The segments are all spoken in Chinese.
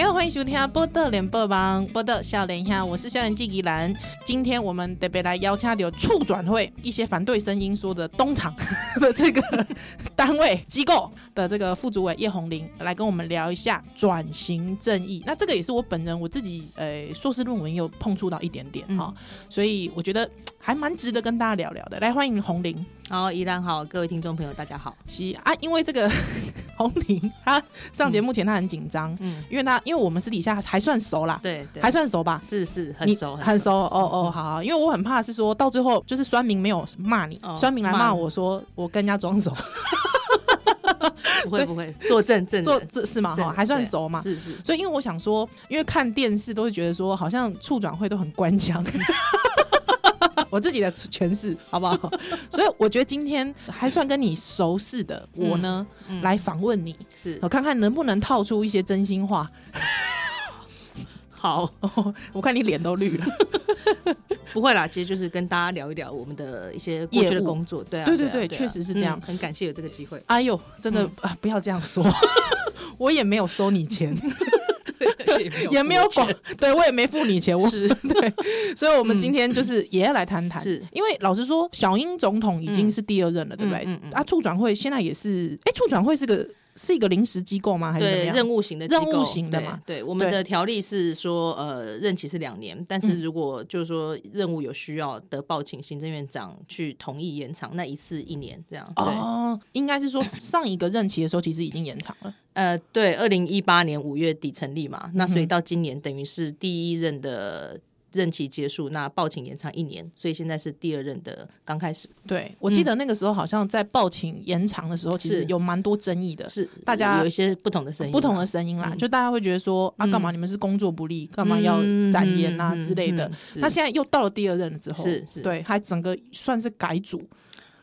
家，欢迎收听《波特联播网》，波特笑脸。哈，我是校园纪怡兰。今天我们特别来邀请到促转会一些反对声音说的东厂 的这个单位机构的这个副主委叶红玲来跟我们聊一下转型正义。那这个也是我本人我自己呃硕士论文有碰触到一点点哈、嗯，所以我觉得还蛮值得跟大家聊聊的。来，欢迎红玲。好，依然好，各位听众朋友大家好。是 啊，因为这个红玲他上节目前他很紧张，嗯，因为他因为我们私底下还算熟啦，对，对还算熟吧？是是很熟，很熟，哦哦，好好，因为我很怕是说到最后就是酸明没有骂你，哦、酸民来骂我说我跟人家装熟，不 会不会，坐正正做这是吗？哈，还算熟嘛？是是，所以因为我想说，因为看电视都会觉得说好像处转会都很官腔。我自己的诠释好不好？所以我觉得今天还算跟你熟识的我呢，嗯嗯、来访问你，是我看看能不能套出一些真心话。好，我看你脸都绿了。不会啦，其实就是跟大家聊一聊我们的一些过去的工作。对啊，对对对，确、啊啊、实是这样、嗯。很感谢有这个机会。哎呦，真的、嗯、啊，不要这样说，我也没有收你钱。也没有钱，对我也没付你钱，我是对，所以，我们今天就是也要来谈谈，是因为老实说，小英总统已经是第二任了，对不对？嗯嗯。啊，促转会现在也是，哎，促转会是个。是一个临时机构吗？还是对？任务型的机构，任务型的嘛？对，对，我们的条例是说，呃，任期是两年，但是如果就是说任务有需要的，报请行政院长去同意延长，那一次一年这样。哦，应该是说上一个任期的时候，其实已经延长了。呃，对，二零一八年五月底成立嘛，那所以到今年等于是第一任的。任期结束，那报请延长一年，所以现在是第二任的刚开始。对，我记得那个时候好像在报请延长的时候，其实有蛮多争议的，是大家有一些不同的声音，不同的声音啦，就大家会觉得说啊，干嘛你们是工作不力，干嘛要展延啊之类的。那现在又到了第二任了之后，是是，对，还整个算是改组。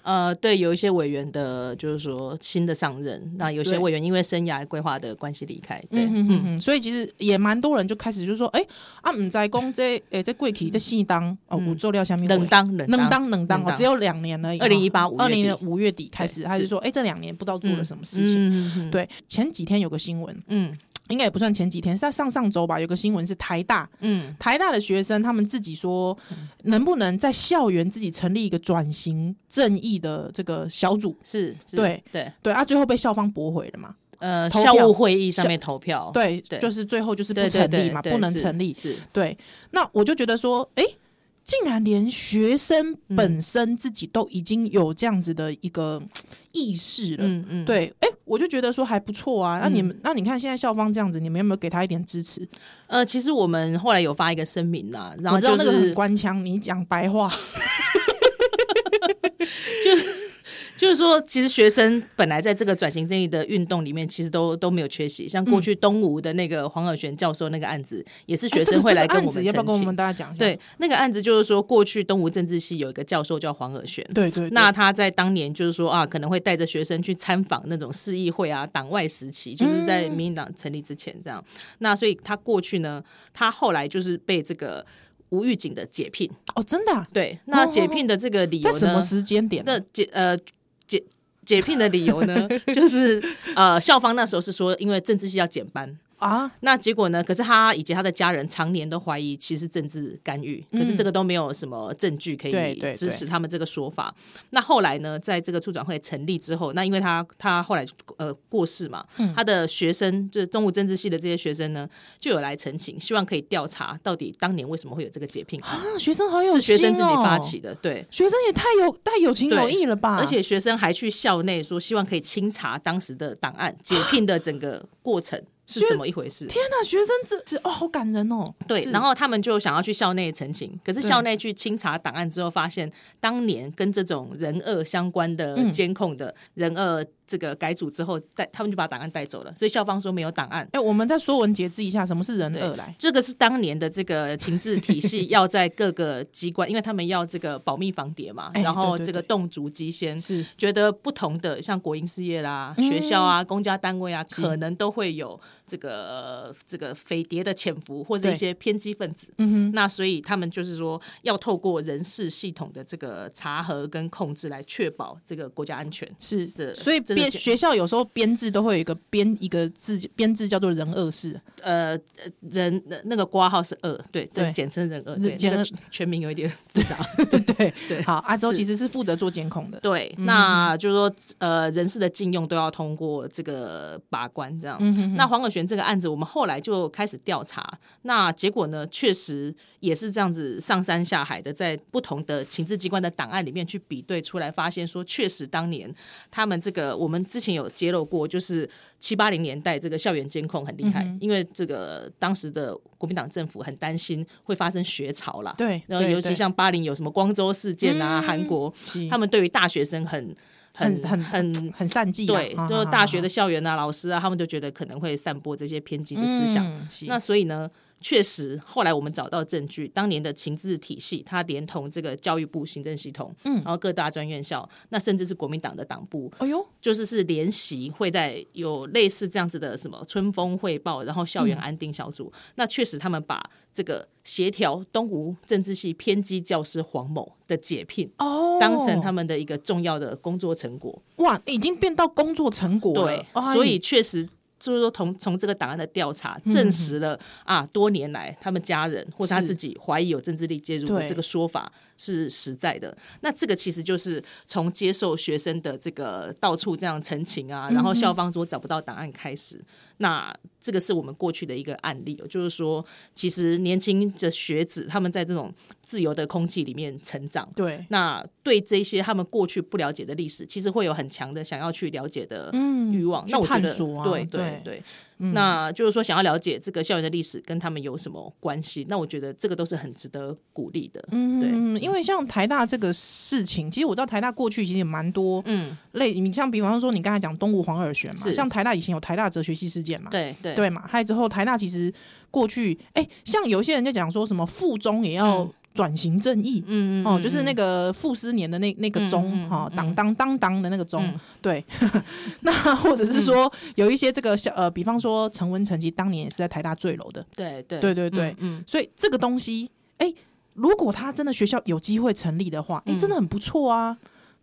呃，对，有一些委员的，就是说新的上任，那有些委员因为生涯规划的关系离开，对，嗯嗯。嗯，所以其实也蛮多人就开始就说，哎、欸，啊，唔在公这，哎、欸，这贵体这细当哦，五做料下面冷当冷当冷当哦，只有两年而已，二零一八二零年五月底开始，他就说，哎、欸，这两年不知道做了什么事情，对，前几天有个新闻，嗯。应该也不算前几天，是在上上周吧。有个新闻是台大，嗯，台大的学生他们自己说，能不能在校园自己成立一个转型正义的这个小组？是，是对，对，对啊，最后被校方驳回了嘛？呃，校务会议上面投票，对，对，就是最后就是不成立嘛，不能成立。是，对。那我就觉得说，哎、欸，竟然连学生本身自己都已经有这样子的一个意识了，嗯嗯，对，哎、欸。我就觉得说还不错啊，那你们、嗯、那你看现在校方这样子，你们有没有给他一点支持？呃，其实我们后来有发一个声明呐，然后、就是、我知道那个很官腔，你讲白话，就。就是说，其实学生本来在这个转型正义的运动里面，其实都都没有缺席。像过去东吴的那个黄尔璇教授那个案子，也是学生会来跟我们澄清。要不要跟我们大家讲一下？对，那个案子就是说，过去东吴政治系有一个教授叫黄尔璇，对对，对。那他在当年就是说啊，可能会带着学生去参访那种市议会啊，党外时期，就是在民进党成立之前这样。那所以他过去呢，他后来就是被这个无预警的解聘。哦，真的？啊？对。那解聘的这个理由呢？在什么时间点？那解呃。解解聘的理由呢，就是呃，校方那时候是说，因为政治系要减班。啊，那结果呢？可是他以及他的家人常年都怀疑，其实政治干预，可是这个都没有什么证据可以支持他们这个说法。那后来呢，在这个促转会成立之后，那因为他他后来呃过世嘛，他的学生就是东吴政治系的这些学生呢，就有来陈情，希望可以调查到底当年为什么会有这个解聘啊？学生好有哦，是学生自己发起的，对，学生也太有太有情有义了吧？而且学生还去校内说，希望可以清查当时的档案，解聘的整个过程。是怎么一回事？天哪，学生这是哦，好感人哦。对，然后他们就想要去校内澄清，可是校内去清查档案之后，发现当年跟这种人恶相关的监控的人恶。这个改组之后带他们就把档案带走了，所以校方说没有档案。哎、欸，我们再说文解字一下，什么是人恶来？这个是当年的这个情治体系 要在各个机关，因为他们要这个保密防谍嘛，然后这个动足机先是觉得不同的像国营事业啦、学校啊、公家单位啊，可能都会有这个这个匪谍的潜伏或者一些偏激分子。嗯哼，那所以他们就是说要透过人事系统的这个查核跟控制来确保这个国家安全。是的，所以这。编学校有时候编制都会有一个编一个字编制叫做人二室，呃，人那个挂号是二，对对，简称人二，这个全名有一点复杂，对对 对。好，阿周其实是负责做监控的，对，那就是说呃，人事的禁用都要通过这个把关，这样。那黄尔璇这个案子，我们后来就开始调查，那结果呢，确实也是这样子上山下海的，在不同的情治机关的档案里面去比对出来，发现说确实当年他们这个我们之前有揭露过，就是七八零年代这个校园监控很厉害，因为这个当时的国民党政府很担心会发生学潮啦，对，然后尤其像八零有什么光州事件啊，韩国，他们对于大学生很。很很很很善计，对，就是大学的校园啊，老师啊，他们就觉得可能会散播这些偏激的思想。那所以呢，确实后来我们找到证据，当年的情治体系，它连同这个教育部行政系统，嗯，然后各大专院校，那甚至是国民党的党部，哎呦，就是是联席会在有类似这样子的什么春风汇报，然后校园安定小组，那确实他们把。这个协调东吴政治系偏激教师黄某的解聘哦，当成他们的一个重要的工作成果。哇，已经变到工作成果了。对，所以确实就是说，从从这个档案的调查证实了啊，多年来他们家人或者他自己怀疑有政治力介入的这个说法。是实在的，那这个其实就是从接受学生的这个到处这样陈情啊，然后校方说找不到档案开始，那这个是我们过去的一个案例，就是说，其实年轻的学子他们在这种自由的空气里面成长，对，那对这些他们过去不了解的历史，其实会有很强的想要去了解的欲望，那我觉得，对对。对。嗯、那就是说，想要了解这个校园的历史跟他们有什么关系？那我觉得这个都是很值得鼓励的。嗯，对，因为像台大这个事情，其实我知道台大过去其实也蛮多嗯类，你像比方说你刚才讲东吴黄尔璇嘛，像台大以前有台大哲学系事件嘛，对对对嘛，还有之后台大其实过去哎、欸，像有些人就讲说什么附中也要。嗯转型正义，嗯嗯，哦，就是那个傅斯年的那那个钟，哈，当当当当的那个钟，对。那或者是说有一些这个小呃，比方说陈文成，其实当年也是在台大坠楼的，对对。对对对，嗯。所以这个东西，哎，如果他真的学校有机会成立的话，哎，真的很不错啊。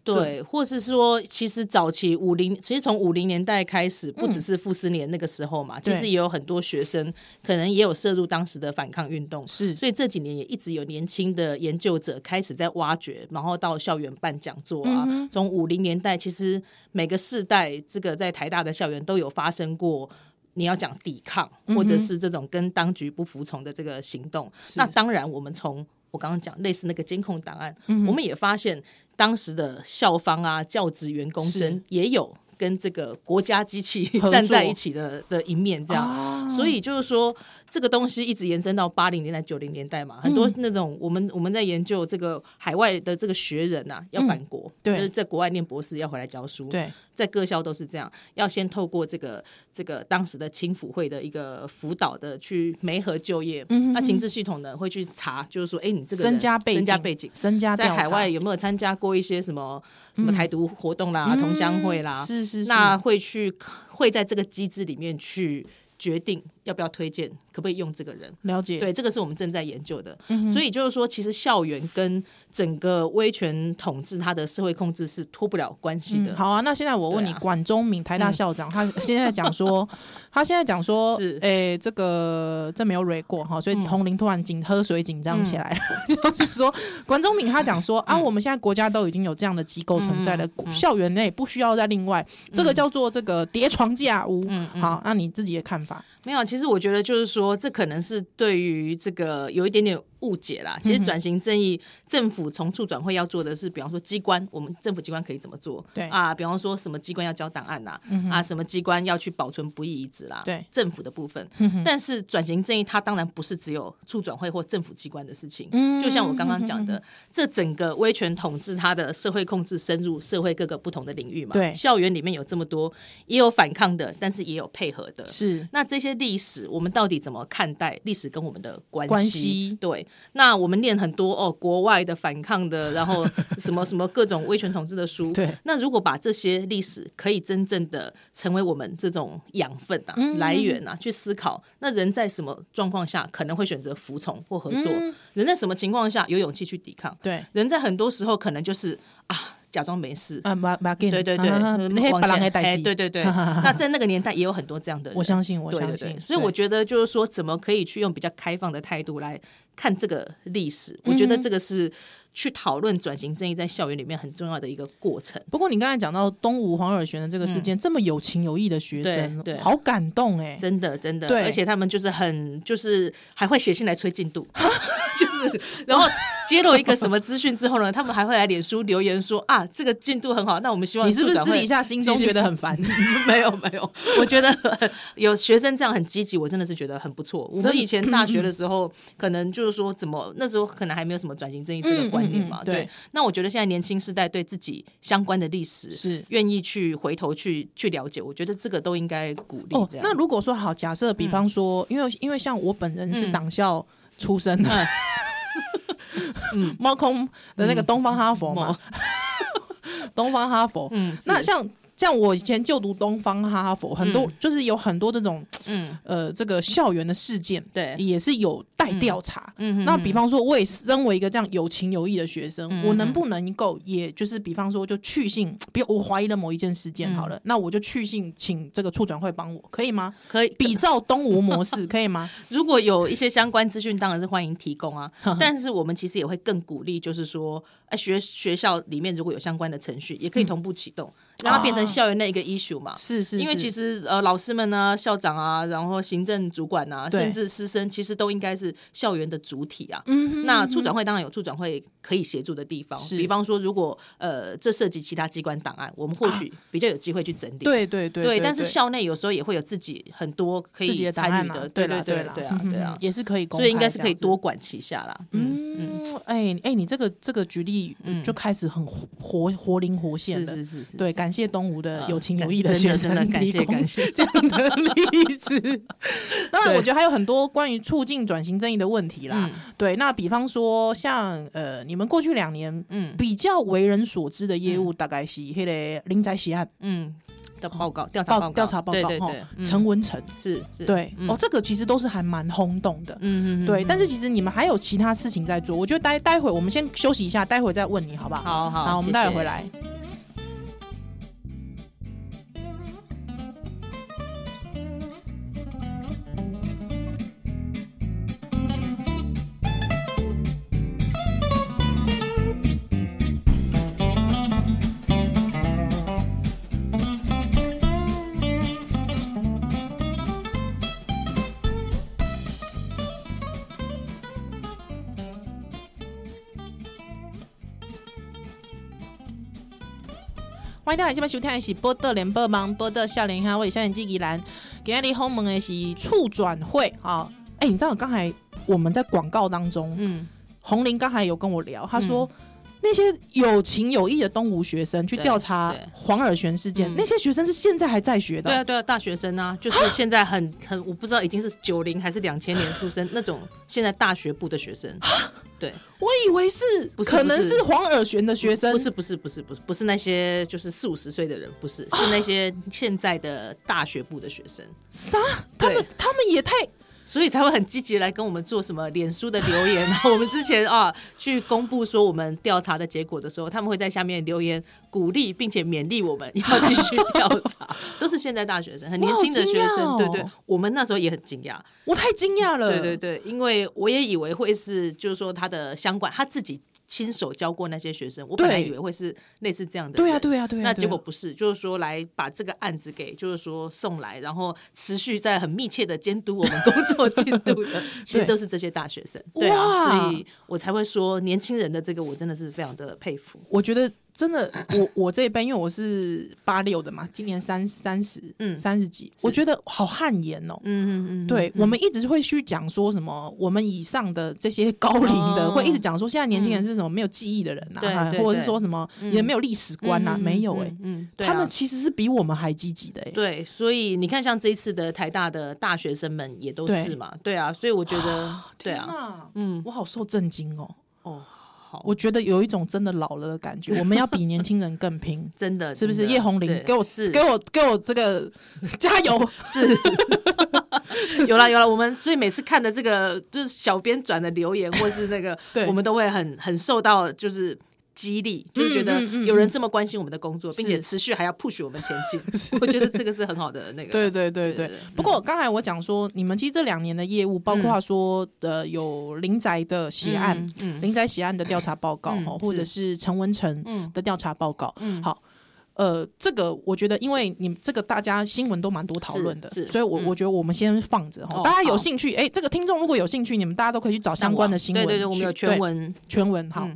对，或是说，其实早期五零，其实从五零年代开始，不只是傅斯年那个时候嘛，嗯、其实也有很多学生可能也有涉入当时的反抗运动，是，所以这几年也一直有年轻的研究者开始在挖掘，然后到校园办讲座啊。嗯、从五零年代，其实每个世代，这个在台大的校园都有发生过，你要讲抵抗，或者是这种跟当局不服从的这个行动。是那当然，我们从我刚刚讲类似那个监控档案，嗯、我们也发现。当时的校方啊，教职员工生也有跟这个国家机器 站在一起的的一面，这样，啊、所以就是说，这个东西一直延伸到八零年代、九零年代嘛，很多那种我们我们在研究这个海外的这个学人啊，要返国，嗯、对，就是在国外念博士要回来教书，对。在各校都是这样，要先透过这个这个当时的青辅会的一个辅导的去媒合就业，嗯、哼那情治系统呢会去查，就是说，哎，你这个身家背景、身家背景、身家在海外有没有参加过一些什么什么台独活动啦、嗯、同乡会啦，是是是，那会去会在这个机制里面去决定要不要推荐，可不可以用这个人？了解，对，这个是我们正在研究的，嗯、所以就是说，其实校园跟整个威权统治，它的社会控制是脱不了关系的。嗯、好啊，那现在我问你，啊、管中闵台大校长，嗯、他现在讲说，他现在讲说，是诶，这个这没有蕊过哈，所以红林突然紧喝水紧张起来了，嗯、就是说，管中闵他讲说啊，我们现在国家都已经有这样的机构存在了，嗯、校园内不需要再另外，这个叫做这个叠床架屋。嗯嗯、好，那你自己的看法？没有，其实我觉得就是说，这可能是对于这个有一点点。误解啦，其实转型正义政府从处转会要做的是，比方说机关，我们政府机关可以怎么做？对啊，比方说什么机关要交档案呐，嗯、哼啊，什么机关要去保存不易遗址啦，对，政府的部分。但是转型正义它当然不是只有处转会或政府机关的事情，嗯、就像我刚刚讲的，嗯、这整个威权统治它的社会控制深入社会各个不同的领域嘛，对，校园里面有这么多，也有反抗的，但是也有配合的，是。那这些历史我们到底怎么看待？历史跟我们的关系？关系对。那我们念很多哦，国外的反抗的，然后 什么什么各种威权统治的书。对。那如果把这些历史可以真正的成为我们这种养分啊、嗯、来源啊，去思考，那人在什么状况下可能会选择服从或合作？嗯、人在什么情况下有勇气去抵抗？对。人在很多时候可能就是啊。假装没事啊，对对对，往前哎，对对对。那在那个年代也有很多这样的人，我相信，我相信。所以我觉得就是说，怎么可以去用比较开放的态度来看这个历史？我觉得这个是。去讨论转型正义在校园里面很重要的一个过程。不过你刚才讲到东吴黄尔璇的这个事件，嗯、这么有情有义的学生，对，对。好感动哎、欸，真的真的，对，而且他们就是很就是还会写信来催进度，就是然后揭露一个什么资讯之后呢，他们还会来脸书留言说啊，这个进度很好，那我们希望你是不是私底下心中觉得很烦？没有没有，我觉得 有学生这样很积极，我真的是觉得很不错。我们以前大学的时候，可能就是说怎么那时候可能还没有什么转型正义这个观念。嗯嗯、对，对，那我觉得现在年轻世代对自己相关的历史是。愿意去回头去去了解，我觉得这个都应该鼓励。哦，那如果说好，假设比方说，嗯、因为因为像我本人是党校出身的，嗯，猫空的那个东方哈佛嘛，嗯、东方哈佛，嗯，那像。像我以前就读东方哈佛，很多、嗯、就是有很多这种，嗯，呃，这个校园的事件，对，也是有待调查。嗯，那比方说，我也身为一个这样有情有义的学生，嗯、我能不能够，也就是比方说，就去信，比如我怀疑了某一件事件，好了，嗯、那我就去信，请这个处转会帮我，可以吗？可以，比照东吴模式，可以吗？如果有一些相关资讯，当然是欢迎提供啊。但是我们其实也会更鼓励，就是说，哎，学学校里面如果有相关的程序，也可以同步启动。嗯让它变成校园内一个 issue 嘛？是是，因为其实呃，老师们呢，校长啊，然后行政主管啊，甚至师生，其实都应该是校园的主体啊。嗯，那处转会当然有处转会可以协助的地方，比方说，如果呃这涉及其他机关档案，我们或许比较有机会去整理。对对对对，但是校内有时候也会有自己很多可以参与的，对对对对啊对啊，也是可以，所以应该是可以多管齐下啦。嗯嗯，哎哎，你这个这个举例就开始很活活灵活现的，是是是，对。感谢东吴的有情有义的学生提供这样的例子。当然，我觉得还有很多关于促进转型正义的问题啦。对，那比方说像呃，你们过去两年嗯。比较为人所知的业务，大概是那个林宅血案。嗯的报告调查报告。调查报告对对对，陈文成。是是。对哦，这个其实都是还蛮轰动的。嗯嗯对。但是其实你们还有其他事情在做，我觉得待待会我们先休息一下，待会再问你好不好？好好，好，我们待会回来。欢迎大家今晚收听的是《波特联播网》，报道少年哈，我是少年纪吉兰。今天访问的是促转会啊，哎、欸，你知道刚才我们在广告当中，嗯，红林刚才有跟我聊，他说、嗯、那些有情有义的东吴学生去调查黄尔璇事件，那些学生是现在还在学的，对啊，对啊，大学生啊，就是现在很很，我不知道已经是九零还是两千年出生 那种，现在大学部的学生。对，我以为是，可能是黄尔璇的学生，不是，不是，不是，不是，不是那些就是四五十岁的人，不是，是那些现在的大学部的学生。啥？他们他们也太，所以才会很积极来跟我们做什么脸书的留言。我们之前啊，去公布说我们调查的结果的时候，他们会在下面留言鼓励，并且勉励我们要继续调查。都是现在大学生，很年轻的学生，对对，我们那时候也很惊讶。我太惊讶了，对对对，因为我也以为会是，就是说他的相关他自己亲手教过那些学生，我本来以为会是类似这样的，对啊对啊对啊，那结果不是，就是说来把这个案子给就是说送来，然后持续在很密切的监督我们工作进度的，其实都是这些大学生，对啊，所以我才会说年轻人的这个我真的是非常的佩服，我觉得。真的，我 我这一辈，因为我是八六的嘛，今年三三十，嗯，三十几，我觉得好汗颜哦。嗯嗯嗯，对，我们一直会去讲说什么，我们以上的这些高龄的，会一直讲说，现在年轻人是什么没有记忆的人呐，或者是说什么也没有历史观呐，没有哎，嗯，他们其实是比我们还积极的哎。对，所以你看，像这一次的台大的大学生们也都是嘛，对啊，所以我觉得，对啊，嗯，我好受震惊哦，哦。我觉得有一种真的老了的感觉，我们要比年轻人更拼，真的是不是？叶红林，给我是。给我给我这个 加油，是。有了有了。我们所以每次看的这个就是小编转的留言，或是那个，我们都会很很受到就是激励，就是觉得有人这么关心我们的工作，并且持续还要 push 我们前进。我觉得这个是很好的那个。对对对对。不过刚才我讲说，你们其实这两年的业务，包括说的有林宅的血案，林宅血案的调查报告，或者是陈文成的调查报告。好，呃，这个我觉得，因为你们这个大家新闻都蛮多讨论的，所以我我觉得我们先放着哈。大家有兴趣，哎，这个听众如果有兴趣，你们大家都可以去找相关的新闻。对对对，我们有全文全文好。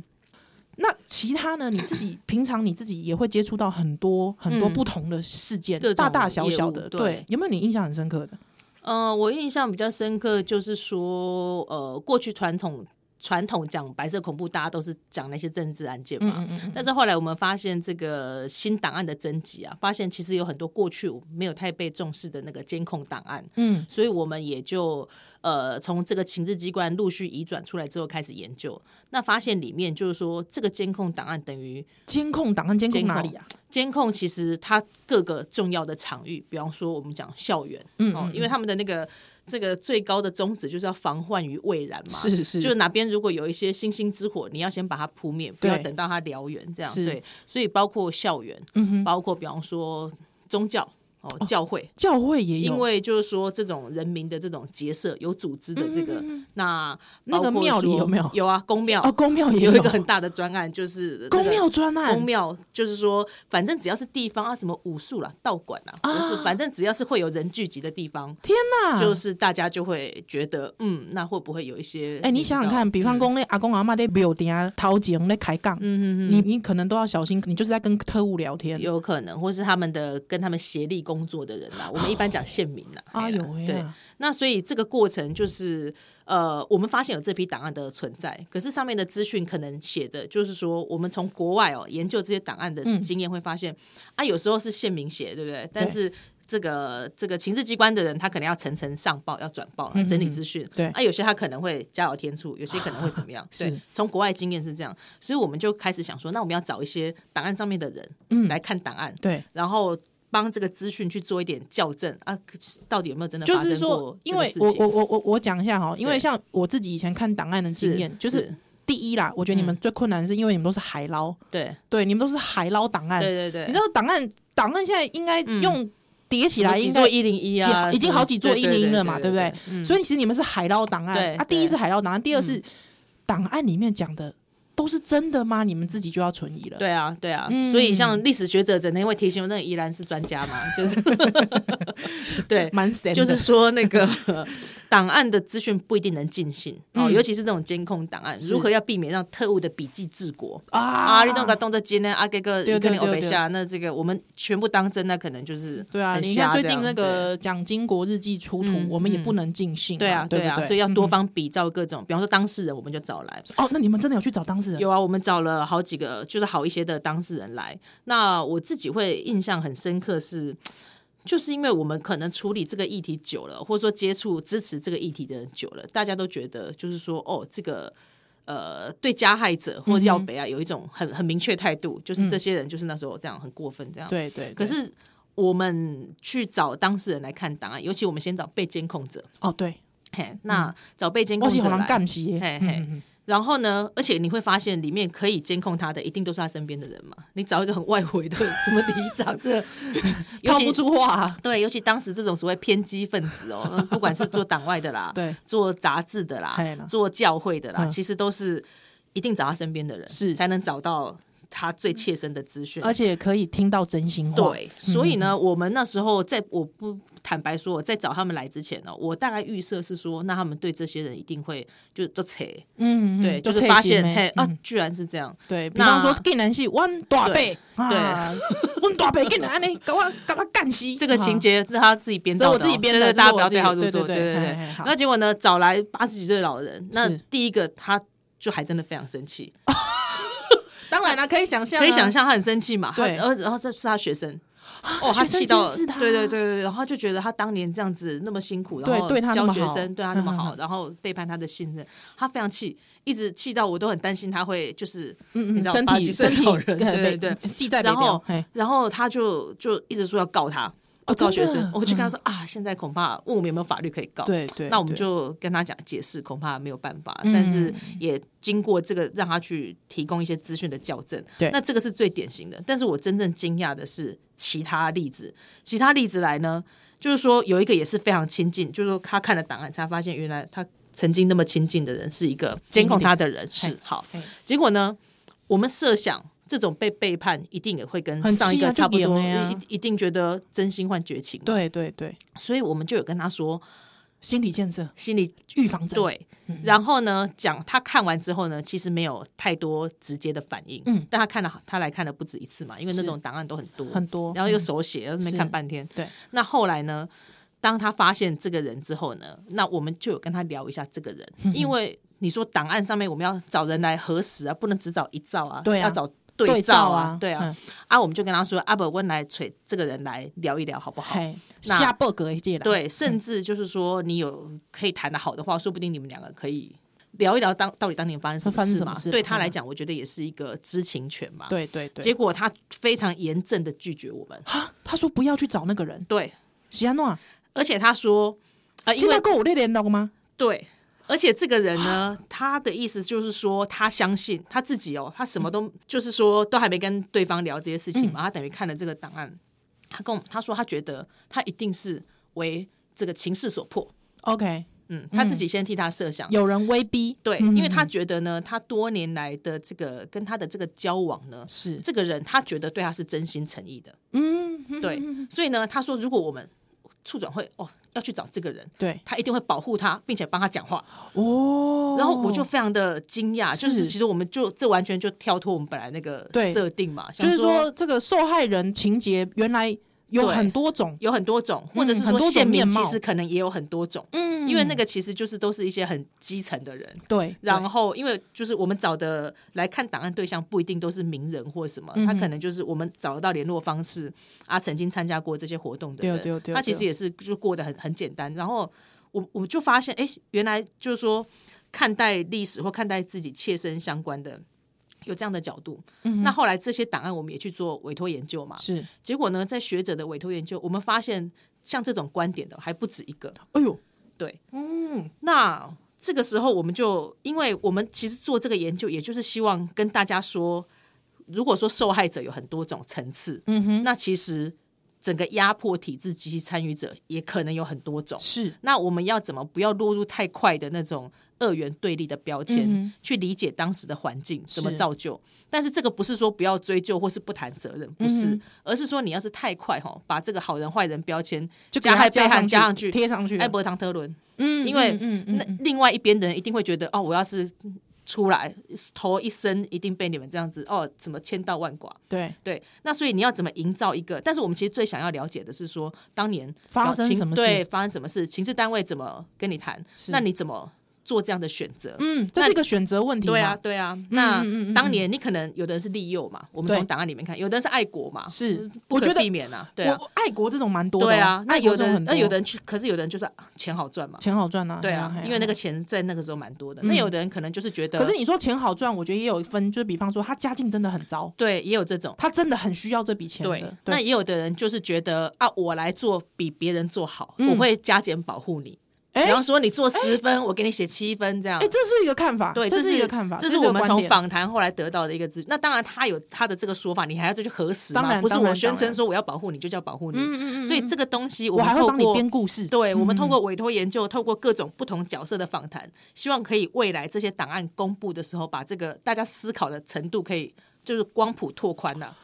那其他呢？你自己平常你自己也会接触到很多很多不同的事件，大大小小的。对，有没有你印象很深刻的？呃，我印象比较深刻就是说，呃，过去传统。传统讲白色恐怖，大家都是讲那些政治案件嘛。嗯嗯嗯，但是后来我们发现这个新档案的征集啊，发现其实有很多过去没有太被重视的那个监控档案。嗯，所以我们也就呃从这个情治机关陆续移转出来之后开始研究，那发现里面就是说这个监控档案等于监控档案监控哪里啊？监控其实它各个重要的场域，比方说我们讲校园，哦，因为他们的那个。这个最高的宗旨就是要防患于未然嘛，是是，就是哪边如果有一些星星之火，你要先把它扑灭，不要等到它燎原这样。对，所以包括校园，嗯哼，包括比方说宗教。哦，教会，教会也有，因为就是说这种人民的这种结社有组织的这个，那那个庙里有没有？有啊，宫庙。哦，宫庙也有。一个很大的专案，就是宫庙专案。宫庙就是说，反正只要是地方啊，什么武术啦、道馆啊，就是反正只要是会有人聚集的地方，天哪，就是大家就会觉得，嗯，那会不会有一些？哎，你想想看，比方说那阿公阿妈在庙顶掏钱在开杠，嗯嗯嗯，你你可能都要小心，你就是在跟特务聊天，有可能，或是他们的跟他们协力。工作的人啦，我们一般讲县民啦。啊，有对，那所以这个过程就是，呃，我们发现有这批档案的存在，可是上面的资讯可能写的就是说，我们从国外哦研究这些档案的经验会发现，啊，有时候是县民写，对不对？但是这个这个情治机关的人，他可能要层层上报，要转报，整理资讯。对，啊，有些他可能会加有添醋，有些可能会怎么样？对，从国外经验是这样，所以我们就开始想说，那我们要找一些档案上面的人，嗯，来看档案，对，然后。帮这个资讯去做一点校正啊，到底有没有真的？就是说，因为我我我我我讲一下哈，因为像我自己以前看档案的经验，就是第一啦，我觉得你们最困难是因为你们都是海捞，对对，你们都是海捞档案，对对对。你知道档案档案现在应该用叠起来，应该一零一啊，已经好几座一零一了嘛，对不对？所以其实你们是海捞档案啊，第一是海捞档案，第二是档案里面讲的。都是真的吗？你们自己就要存疑了。对啊，对啊，嗯、所以像历史学者整天会提醒我，那个宜兰是专家嘛，就是 对。就是说那个档案的资讯不一定能尽信哦，嗯、尤其是这种监控档案，如何要避免让特务的笔记治国啊？啊，你弄个动作机呢？啊，这个有可能欧北下，那这个我们全部当真，那可能就是对啊。你看最近那个蒋经国日记出土，嗯、我们也不能尽信。对啊，对啊，所以要多方比照各种，嗯、比方说当事人，我们就找来。哦，那你们真的有去找当事人？有啊，我们找了好几个，就是好一些的当事人来。那我自己会印象很深刻是，就是因为我们可能处理这个议题久了，或者说接触支持这个议题的人久了，大家都觉得就是说，哦，这个呃，对加害者或者要北啊，有一种很很明确态度，就是这些人就是那时候这样很过分这样。对对。可是我们去找当事人来看档案，尤其我们先找被监控者。哦，对。嘿，那找被监控者来。嘿嘿。然后呢？而且你会发现，里面可以监控他的，一定都是他身边的人嘛。你找一个很外围的什么里长，这 套不出话。对，尤其当时这种所谓偏激分子哦，不管是做党外的啦，对，做杂志的啦，做教会的啦，其实都是一定找他身边的人，是才能找到他最切身的资讯，而且可以听到真心话。对，所以呢，我们那时候在我不。坦白说，在找他们来之前呢，我大概预设是说，那他们对这些人一定会就都扯，嗯，对，就是发现嘿啊，居然是这样，对，比方说竟然是弯大背，对，阮大背竟然安尼搞我搞我干死，这个情节是他自己编的，是我自己编的，大家不要对号入座，对对对。那结果呢，找来八十几岁的老人，那第一个他就还真的非常生气，当然了，可以想象，可以想象他很生气嘛，对，而然后这是他学生。哦，他气到，对对对对，然后就觉得他当年这样子那么辛苦，然后教学生对他那么好，然后背叛他的信任，他非常气，一直气到我都很担心他会就是，嗯嗯，你知道，八十几岁老人，对对对，记在然后然后他就就一直说要告他，不告学生，我就跟他说啊，现在恐怕问我们有没有法律可以告。对对，那我们就跟他讲解释，恐怕没有办法，但是也经过这个让他去提供一些资讯的校正。对，那这个是最典型的。但是我真正惊讶的是其他例子，其他例子来呢，就是说有一个也是非常亲近，就是说他看了档案才发现，原来他曾经那么亲近的人是一个监控他的人，是好。结果呢，我们设想。这种被背叛，一定也会跟上一个差不多，啊、一一定觉得真心换绝情。对对对，所以我们就有跟他说心理建设、心理预防针。对，然后呢，讲他看完之后呢，其实没有太多直接的反应。嗯，但他看了，他来看了不止一次嘛，因为那种档案都很多很多，然后又手写，没看半天。对，那后来呢，当他发现这个人之后呢，那我们就有跟他聊一下这个人，因为你说档案上面我们要找人来核实啊，不能只找一照啊，对，要找。对照啊，对啊，啊，我们就跟他说，阿伯温来锤这个人来聊一聊，好不好？下伯格一届了。对，甚至就是说，你有可以谈的好的话，说不定你们两个可以聊一聊当到底当年发生什么事嘛？对他来讲，我觉得也是一个知情权嘛。对对对。结果他非常严正的拒绝我们。哈，他说不要去找那个人。对，西安诺，而且他说，啊，因为够我联络吗？对。而且这个人呢，他的意思就是说，他相信他自己哦，他什么都就是说，都还没跟对方聊这些事情嘛，他等于看了这个档案，他跟我他说，他觉得他一定是为这个情势所迫。OK，嗯，他自己先替他设想，有人威逼，对，因为他觉得呢，他多年来的这个跟他的这个交往呢，是。这个人他觉得对他是真心诚意的，嗯，对，所以呢，他说如果我们促转会哦。要去找这个人，对，他一定会保护他，并且帮他讲话哦。然后我就非常的惊讶，就是其实我们就这完全就跳脱我们本来那个设定嘛，就是说这个受害人情节原来。有很多种，有很多种，或者是说县民其实可能也有很多种。嗯，因为那个其实就是都是一些很基层的人。对。然后，因为就是我们找的来看档案对象不一定都是名人或什么，他可能就是我们找得到联络方式啊，曾经参加过这些活动的人。他其实也是就过得很很简单。然后我我就发现，哎，原来就是说看待历史或看待自己切身相关的。有这样的角度，嗯、那后来这些档案我们也去做委托研究嘛？是，结果呢，在学者的委托研究，我们发现像这种观点的还不止一个。哎呦，对，嗯，那这个时候我们就，因为我们其实做这个研究，也就是希望跟大家说，如果说受害者有很多种层次，嗯哼，那其实整个压迫体制及其参与者也可能有很多种。是，那我们要怎么不要落入太快的那种？二元对立的标签，嗯、去理解当时的环境怎么造就，但是这个不是说不要追究或是不谈责任，不是，嗯、而是说你要是太快哈，把这个好人坏人标签就加害被害加上去贴上去，艾伯唐特伦，嗯，因为那另外一边的人一定会觉得哦，我要是出来头一生一定被你们这样子哦，怎么千刀万剐？对对，那所以你要怎么营造一个？但是我们其实最想要了解的是说，当年发生什么事？对，发生什么事？情事单位怎么跟你谈？那你怎么？做这样的选择，嗯，这是一个选择问题。对啊，对啊。那当年你可能有的人是利诱嘛，我们从档案里面看，有的人是爱国嘛，是不可避免啊。对啊，爱国这种蛮多的。对啊，那有的人，那有的人去，可是有的人就是钱好赚嘛，钱好赚啊。对啊，因为那个钱在那个时候蛮多的。那有的人可能就是觉得，可是你说钱好赚，我觉得也有一分，就是比方说他家境真的很糟，对，也有这种，他真的很需要这笔钱。对，那也有的人就是觉得啊，我来做比别人做好，我会加减保护你。比方说，你做十分，我给你写七分，这样。哎，这是一个看法。对，这是一个看法。这是我们从访谈后来得到的一个资。那当然，他有他的这个说法，你还要再去核实嘛。不是我宣称说我要保护你，就叫保护你。嗯嗯嗯。所以这个东西，我还会帮你编故事。对，我们透过委托研究，透过各种不同角色的访谈，希望可以未来这些档案公布的时候，把这个大家思考的程度可以就是光谱拓宽了。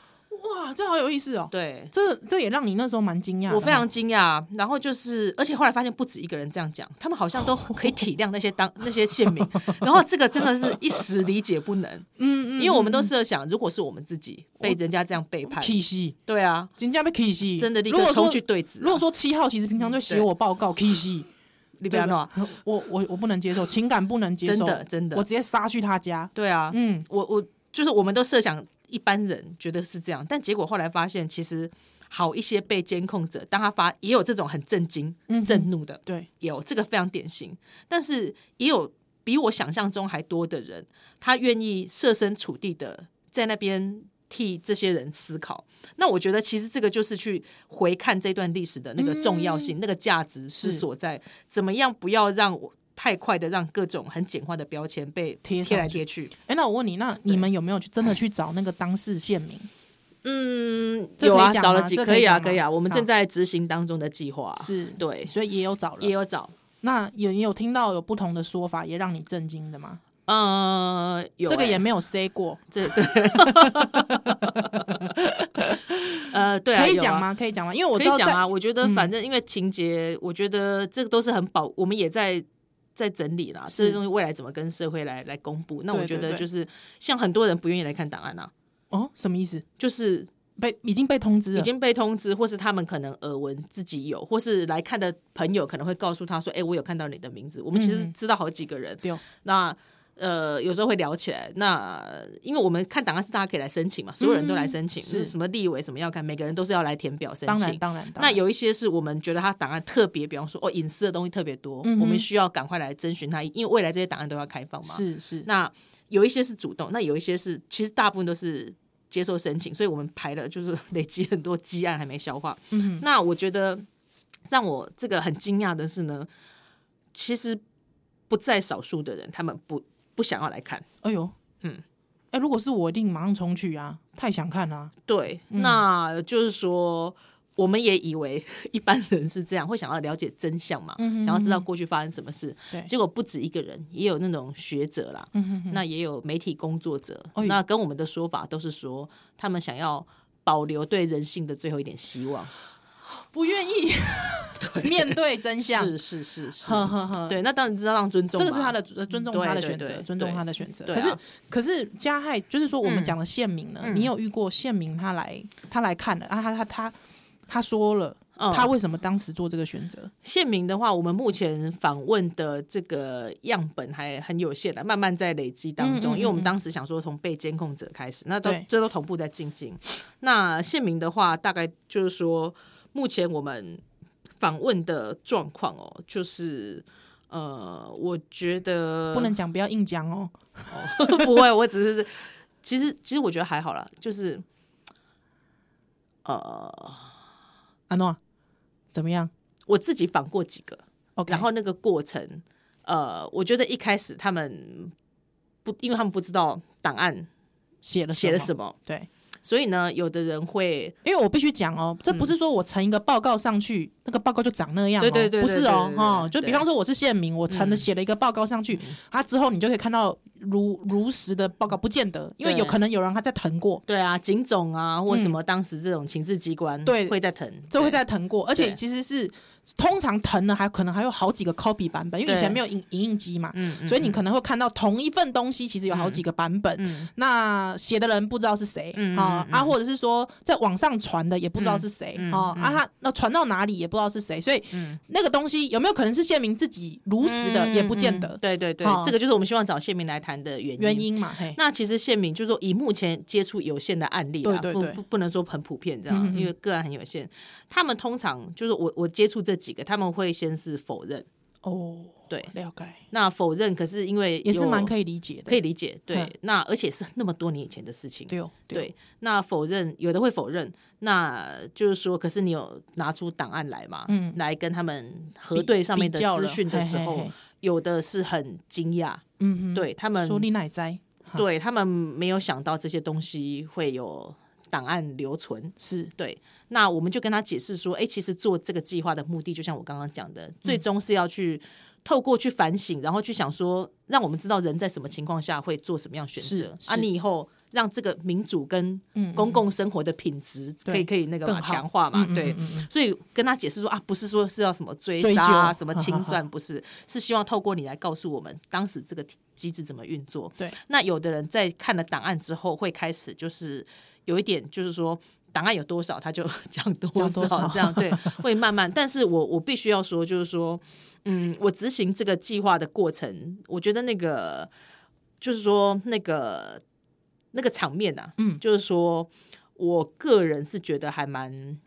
哇，这好有意思哦！对，这这也让你那时候蛮惊讶。我非常惊讶，然后就是，而且后来发现不止一个人这样讲，他们好像都可以体谅那些当那些县民。然后这个真的是一时理解不能，嗯嗯，因为我们都设想，如果是我们自己被人家这样背叛，气息，对啊，人家被气息，真的立刻冲去对质。如果说七号其实平常就写我报告，气息，你不要弄，我我我不能接受，情感不能接受，真的真的，我直接杀去他家。对啊，嗯，我我就是我们都设想。一般人觉得是这样，但结果后来发现，其实好一些被监控者，当他发也有这种很震惊、震怒的，对，有这个非常典型。但是也有比我想象中还多的人，他愿意设身处地的在那边替这些人思考。那我觉得，其实这个就是去回看这段历史的那个重要性，嗯、那个价值是所在。怎么样不要让我太快的让各种很简化的标签被贴贴来贴去？哎，那我问你，那你们有没有去真的去找那个当事县民？嗯，有啊，找了几，可以啊，可以啊。我们正在执行当中的计划，是对，所以也有找了，也有找。那有有听到有不同的说法，也让你震惊的吗？呃，有，这个也没有 say 过，这 对。呃，对，可以讲吗？可以讲吗？因为我知道讲啊。我觉得反正因为情节，我觉得这个都是很保，我们也在在整理啦。这些东西未来怎么跟社会来来公布？那我觉得就是像很多人不愿意来看档案啊。哦，什么意思？就是被已经被通知了，已经被通知，或是他们可能耳闻自己有，或是来看的朋友可能会告诉他说：“哎、欸，我有看到你的名字。”我们其实知道好几个人。对、嗯，那呃，有时候会聊起来。那因为我们看档案是大家可以来申请嘛，所有人都来申请，嗯、是什么立委什么要看，每个人都是要来填表申请。当然，当然。那有一些是我们觉得他档案特别，比方说哦，隐私的东西特别多，嗯、我们需要赶快来征询他，因为未来这些档案都要开放嘛。是是。那有一些是主动，那有一些是其实大部分都是。接受申请，所以我们排了，就是累积很多积案还没消化。嗯，那我觉得让我这个很惊讶的是呢，其实不在少数的人，他们不不想要来看。哎呦，嗯，哎、欸，如果是我，一定马上冲去啊！太想看了、啊。对，嗯、那就是说。我们也以为一般人是这样，会想要了解真相嘛，嗯、哼哼想要知道过去发生什么事。对结果不止一个人，也有那种学者啦，嗯、哼哼那也有媒体工作者。哦、那跟我们的说法都是说，他们想要保留对人性的最后一点希望，不愿意 对 面对真相。是是是是，呵呵呵对，那当然知道让尊重，这个是他的尊重他的选择，尊重他的选择。可是、啊、可是加害就是说，我们讲的县民呢，嗯、你有遇过县民他来他来看了啊？他他他。他说了，他为什么当时做这个选择？县民的话，我们目前访问的这个样本还很有限的，慢慢在累积当中。嗯嗯嗯，因为我们当时想说从被监控者开始，那都这都同步在进行。那县民的话，大概就是说，目前我们访问的状况哦，就是呃，我觉得不能讲，不要硬讲哦。哦 不会，我只是其实其实我觉得还好啦，就是呃。阿诺，怎么样？我自己访过几个，Okay. 然后那个过程，呃，我觉得一开始他们不，因为他们不知道档案写了写了什么，对。所以呢，有的人会，因为我必须讲哦，这不是说我呈一个报告上去，那个报告就长那样，对对对，不是哦，哈，就比方说我是县民，我呈了写了一个报告上去，啊，之后你就可以看到如如实的报告，不见得，因为有可能有人他在謄过，对啊，警总啊，或什么当时这种情治机关，对，会在謄，这会在謄过，而且其实是通常疼了还可能还有好几个 copy 版本，因为以前没有影影印机嘛，所以你可能会看到同一份东西其实有好几个版本，那写的人不知道是谁，啊。啊，或者是说在网上传的也不知道是谁哦，啊，他那传到哪里也不知道是谁，所以那个东西有没有可能是县民自己如实的也不见得。对对对，这个就是我们希望找县民来谈的原因。原因嘛。那其实县民就是说以目前接触有限的案例啊，不不不能说很普遍这样，因为个案很有限。他们通常就是我我接触这几个，他们会先是否认。哦，对，了解。那否认，可是因为也是蛮可以理解的，可以理解。对，那而且是那么多年以前的事情。对，对。那否认，有的会否认，那就是说，可是你有拿出档案来嘛？嗯，来跟他们核对上面的资讯的时候，有的是很惊讶。嗯嗯，对他们说你乃在，对他们没有想到这些东西会有。档案留存是对，那我们就跟他解释说，哎、欸，其实做这个计划的目的，就像我刚刚讲的，最终是要去透过去反省，然后去想说，让我们知道人在什么情况下会做什么样选择。啊，你以后让这个民主跟公共生活的品质可以可以那个强化嘛，对，所以跟他解释说啊，不是说是要什么追杀啊，什么清算，不是，是希望透过你来告诉我们当时这个机制怎么运作。对，那有的人在看了档案之后，会开始就是。有一点就是说，档案有多少，他就 讲多少，这样对，会慢慢。但是我我必须要说，就是说，嗯，我执行这个计划的过程，我觉得那个就是说，那个那个场面啊，嗯，就是说我个人是觉得还蛮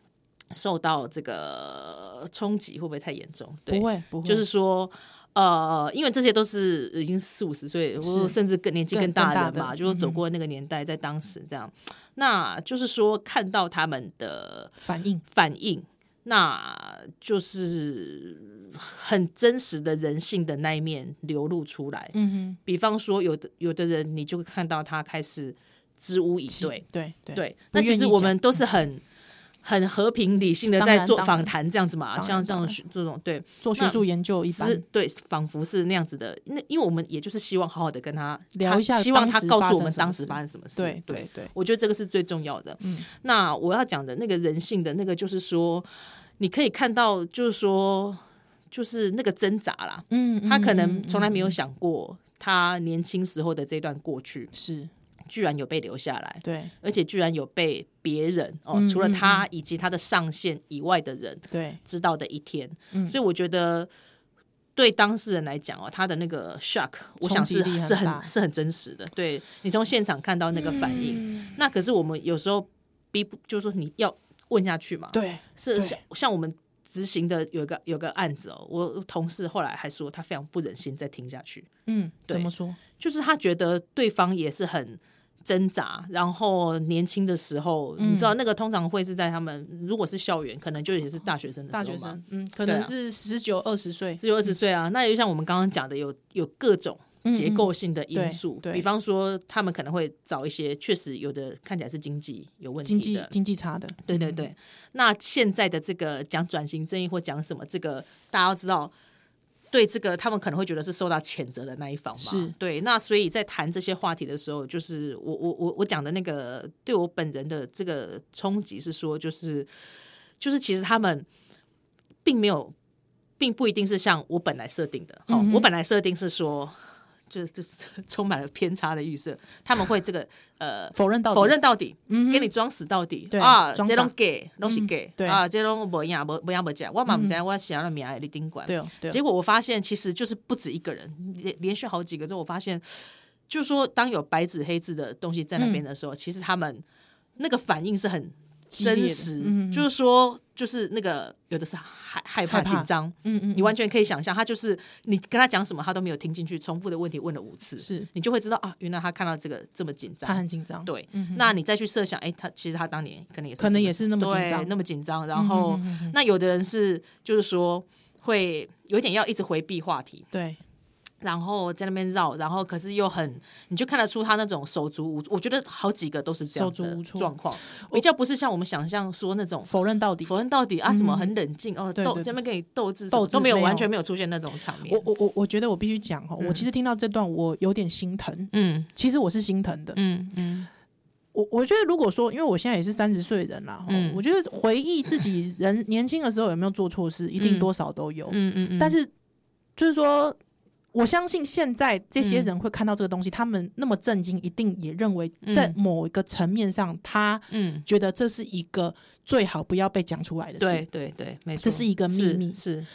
受到这个冲击会不会太严重？不会，不会，就是说。呃，因为这些都是已经四五十岁，或甚至更年纪更大的人嘛，就是走过那个年代，在当时这样，嗯、那就是说看到他们的反应，反应，那就是很真实的人性的那一面流露出来。嗯哼，比方说，有的有的人，你就会看到他开始支吾以对，对对对。那其实我们都是很。很和平理性的在做访谈这样子嘛，像这样这种对做学术研究一般，对，仿佛是那样子的。那因为我们也就是希望好好的跟他聊一下，希望他告诉我们当时发生什么事。对对对，我觉得这个是最重要的。嗯，那我要讲的那个人性的那个，就是说你可以看到，就是说就是那个挣扎啦。嗯，他可能从来没有想过他年轻时候的这段过去是。居然有被留下来，对，而且居然有被别人哦，除了他以及他的上线以外的人，对，知道的一天。所以我觉得对当事人来讲哦，他的那个 shock，我想是是很是很真实的。对，你从现场看到那个反应，那可是我们有时候逼不，就是说你要问下去嘛。对，是像像我们执行的有个有个案子哦，我同事后来还说他非常不忍心再听下去。嗯，怎么说？就是他觉得对方也是很。挣扎，然后年轻的时候，嗯、你知道那个通常会是在他们如果是校园，可能就也是大学生的时候嘛，大学生，嗯，可能是十九二十岁，十九二十岁啊。那也就像我们刚刚讲的，有有各种结构性的因素，比方说他们可能会找一些确实有的看起来是经济有问题的，经济差的，对对对。嗯、那现在的这个讲转型正义或讲什么，这个大家都知道。对这个，他们可能会觉得是受到谴责的那一方嘛？是对。那所以在谈这些话题的时候，就是我我我我讲的那个对我本人的这个冲击是说，就是就是其实他们并没有，并不一定是像我本来设定的。哦，嗯，我本来设定是说。就就是 充满了偏差的预设，他们会这个呃否认到否认到底，嗯给你装死到底啊！这种给东西给啊，这种不一样不不一样不讲，我嘛不知道我写了名啊，你宾馆。对，结果我发现其实就是不止一个人，连连续好几个之后，我发现就是说，当有白纸黑字的东西在那边的时候，其实他们那个反应是很。真实，嗯、就是说，就是那个有的是害害怕。紧张，嗯嗯，你完全可以想象，他就是你跟他讲什么，他都没有听进去，重复的问题问了五次，是。你就会知道啊，原来他看到这个这么紧张，他很紧张，对，嗯、那你再去设想，哎，他其实他当年可能也是可能也是那么紧张，那么紧张，然后、那有的人是就是说会有点要一直回避话题，对。然后在那边绕，然后可是又很，你就看得出他那种手足无，我觉得好几个都是这样的状况，比较不是像我们想象说那种否认到底，否认到底啊什么很冷静哦，斗这边跟你斗智，斗都没有完全没有出现那种场面。我我我我觉得我必须讲哈，我其实听到这段我有点心疼，嗯，其实我是心疼的，嗯嗯，我我觉得如果说，因为我现在也是三十岁人啦，嗯，我觉得回忆自己人年轻的时候有没有做错事，一定多少都有，嗯嗯嗯，但是就是说。我相信现在这些人会看到这个东西，嗯、他们那么震惊，一定也认为在某一个层面上，嗯、他嗯觉得这是一个最好不要被讲出来的事。对对对，没错，这是一个秘密。是，是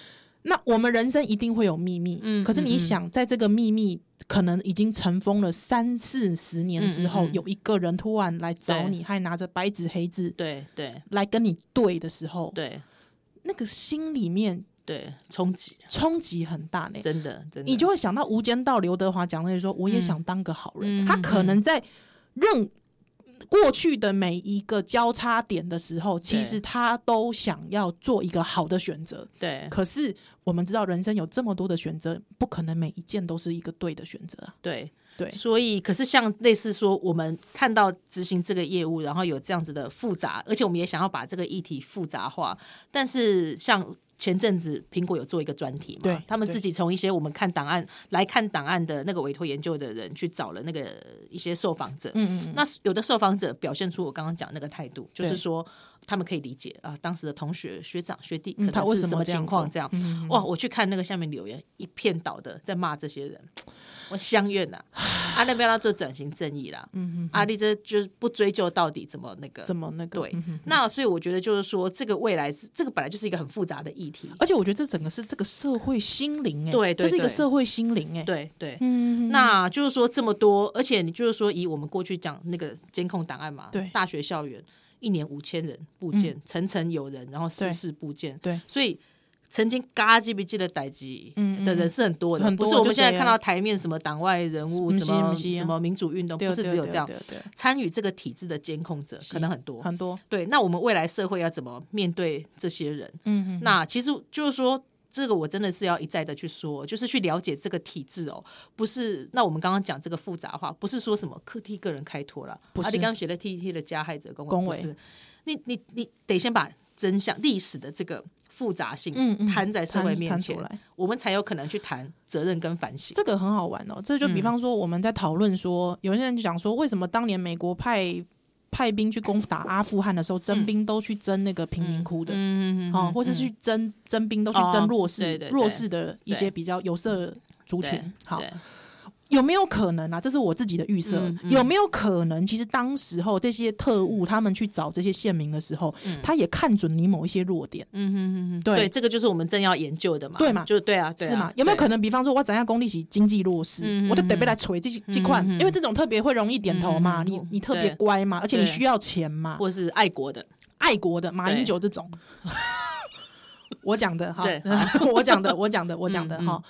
那我们人生一定会有秘密。嗯，可是你想，在这个秘密可能已经尘封了三四十年之后，有一个人突然来找你，还拿着白纸黑字，对对，来跟你对的时候，对，那个心里面。对，冲击冲击很大呢，真的，真的，你就会想到《无间道》刘德华讲那句说：“我也想当个好人。”他可能在认过去的每一个交叉点的时候，其实他都想要做一个好的选择。对，可是我们知道人生有这么多的选择，不可能每一件都是一个对的选择。对对，所以可是像类似说，我们看到执行这个业务，然后有这样子的复杂，而且我们也想要把这个议题复杂化，但是像。前阵子苹果有做一个专题嘛？他们自己从一些我们看档案来看档案的那个委托研究的人去找了那个一些受访者。嗯嗯。那有的受访者表现出我刚刚讲那个态度，就是说他们可以理解啊，当时的同学、学长、学弟可能是什么情况这样。哇，我去看那个下面留言，一片倒的在骂这些人。我相怨呐，阿那不要做转型正义啦。嗯嗯。阿力这就是不追究到底怎么那个怎么那个。对。那所以我觉得就是说，这个未来是这个本来就是一个很复杂的议题。而且我觉得这整个是这个社会心灵哎，对，这是一个社会心灵哎，对对，嗯，那就是说这么多，而且你就是说以我们过去讲那个监控档案嘛，对，大学校园一年五千人部件，层层、嗯、有人，然后事事部件，对，所以。曾经嘎记不叽的代志的人是很多的，不是我们现在看到台面什么党外人物，什么什么民主运动，不是只有这样。参与这个体制的监控者可能很多很多。对，那我们未来社会要怎么面对这些人？嗯，那其实就是说，这个我真的是要一再的去说，就是去了解这个体制哦，不是。那我们刚刚讲这个复杂化，不是说什么客替个人开脱了，不是。你刚刚学的 T T 的加害者公委，不是。你你你得先把真相历史的这个。复杂性摊在社会面前，我们才有可能去谈责任跟反省。这个很好玩哦，这就比方说我们在讨论说，有些人就讲说，为什么当年美国派派兵去攻打阿富汗的时候，征兵都去征那个贫民窟的，嗯嗯，或是去征征兵都去征弱势弱势的一些比较有色族群，好。有没有可能啊？这是我自己的预设。嗯嗯、有没有可能，其实当时候这些特务他们去找这些县民的时候，嗯、他也看准你某一些弱点。嗯哼哼哼，对，对，这个就是我们正要研究的嘛。对嘛？就对啊，对啊，是嘛？有没有可能，比方说我怎样功利起经济弱势，我就得被来锤这些这块，嗯、因为这种特别会容易点头嘛。嗯、你你特别乖嘛，而且你需要钱嘛，或者是爱国的爱国的马英九这种。我讲的哈，我讲的，我讲的，我讲的哈。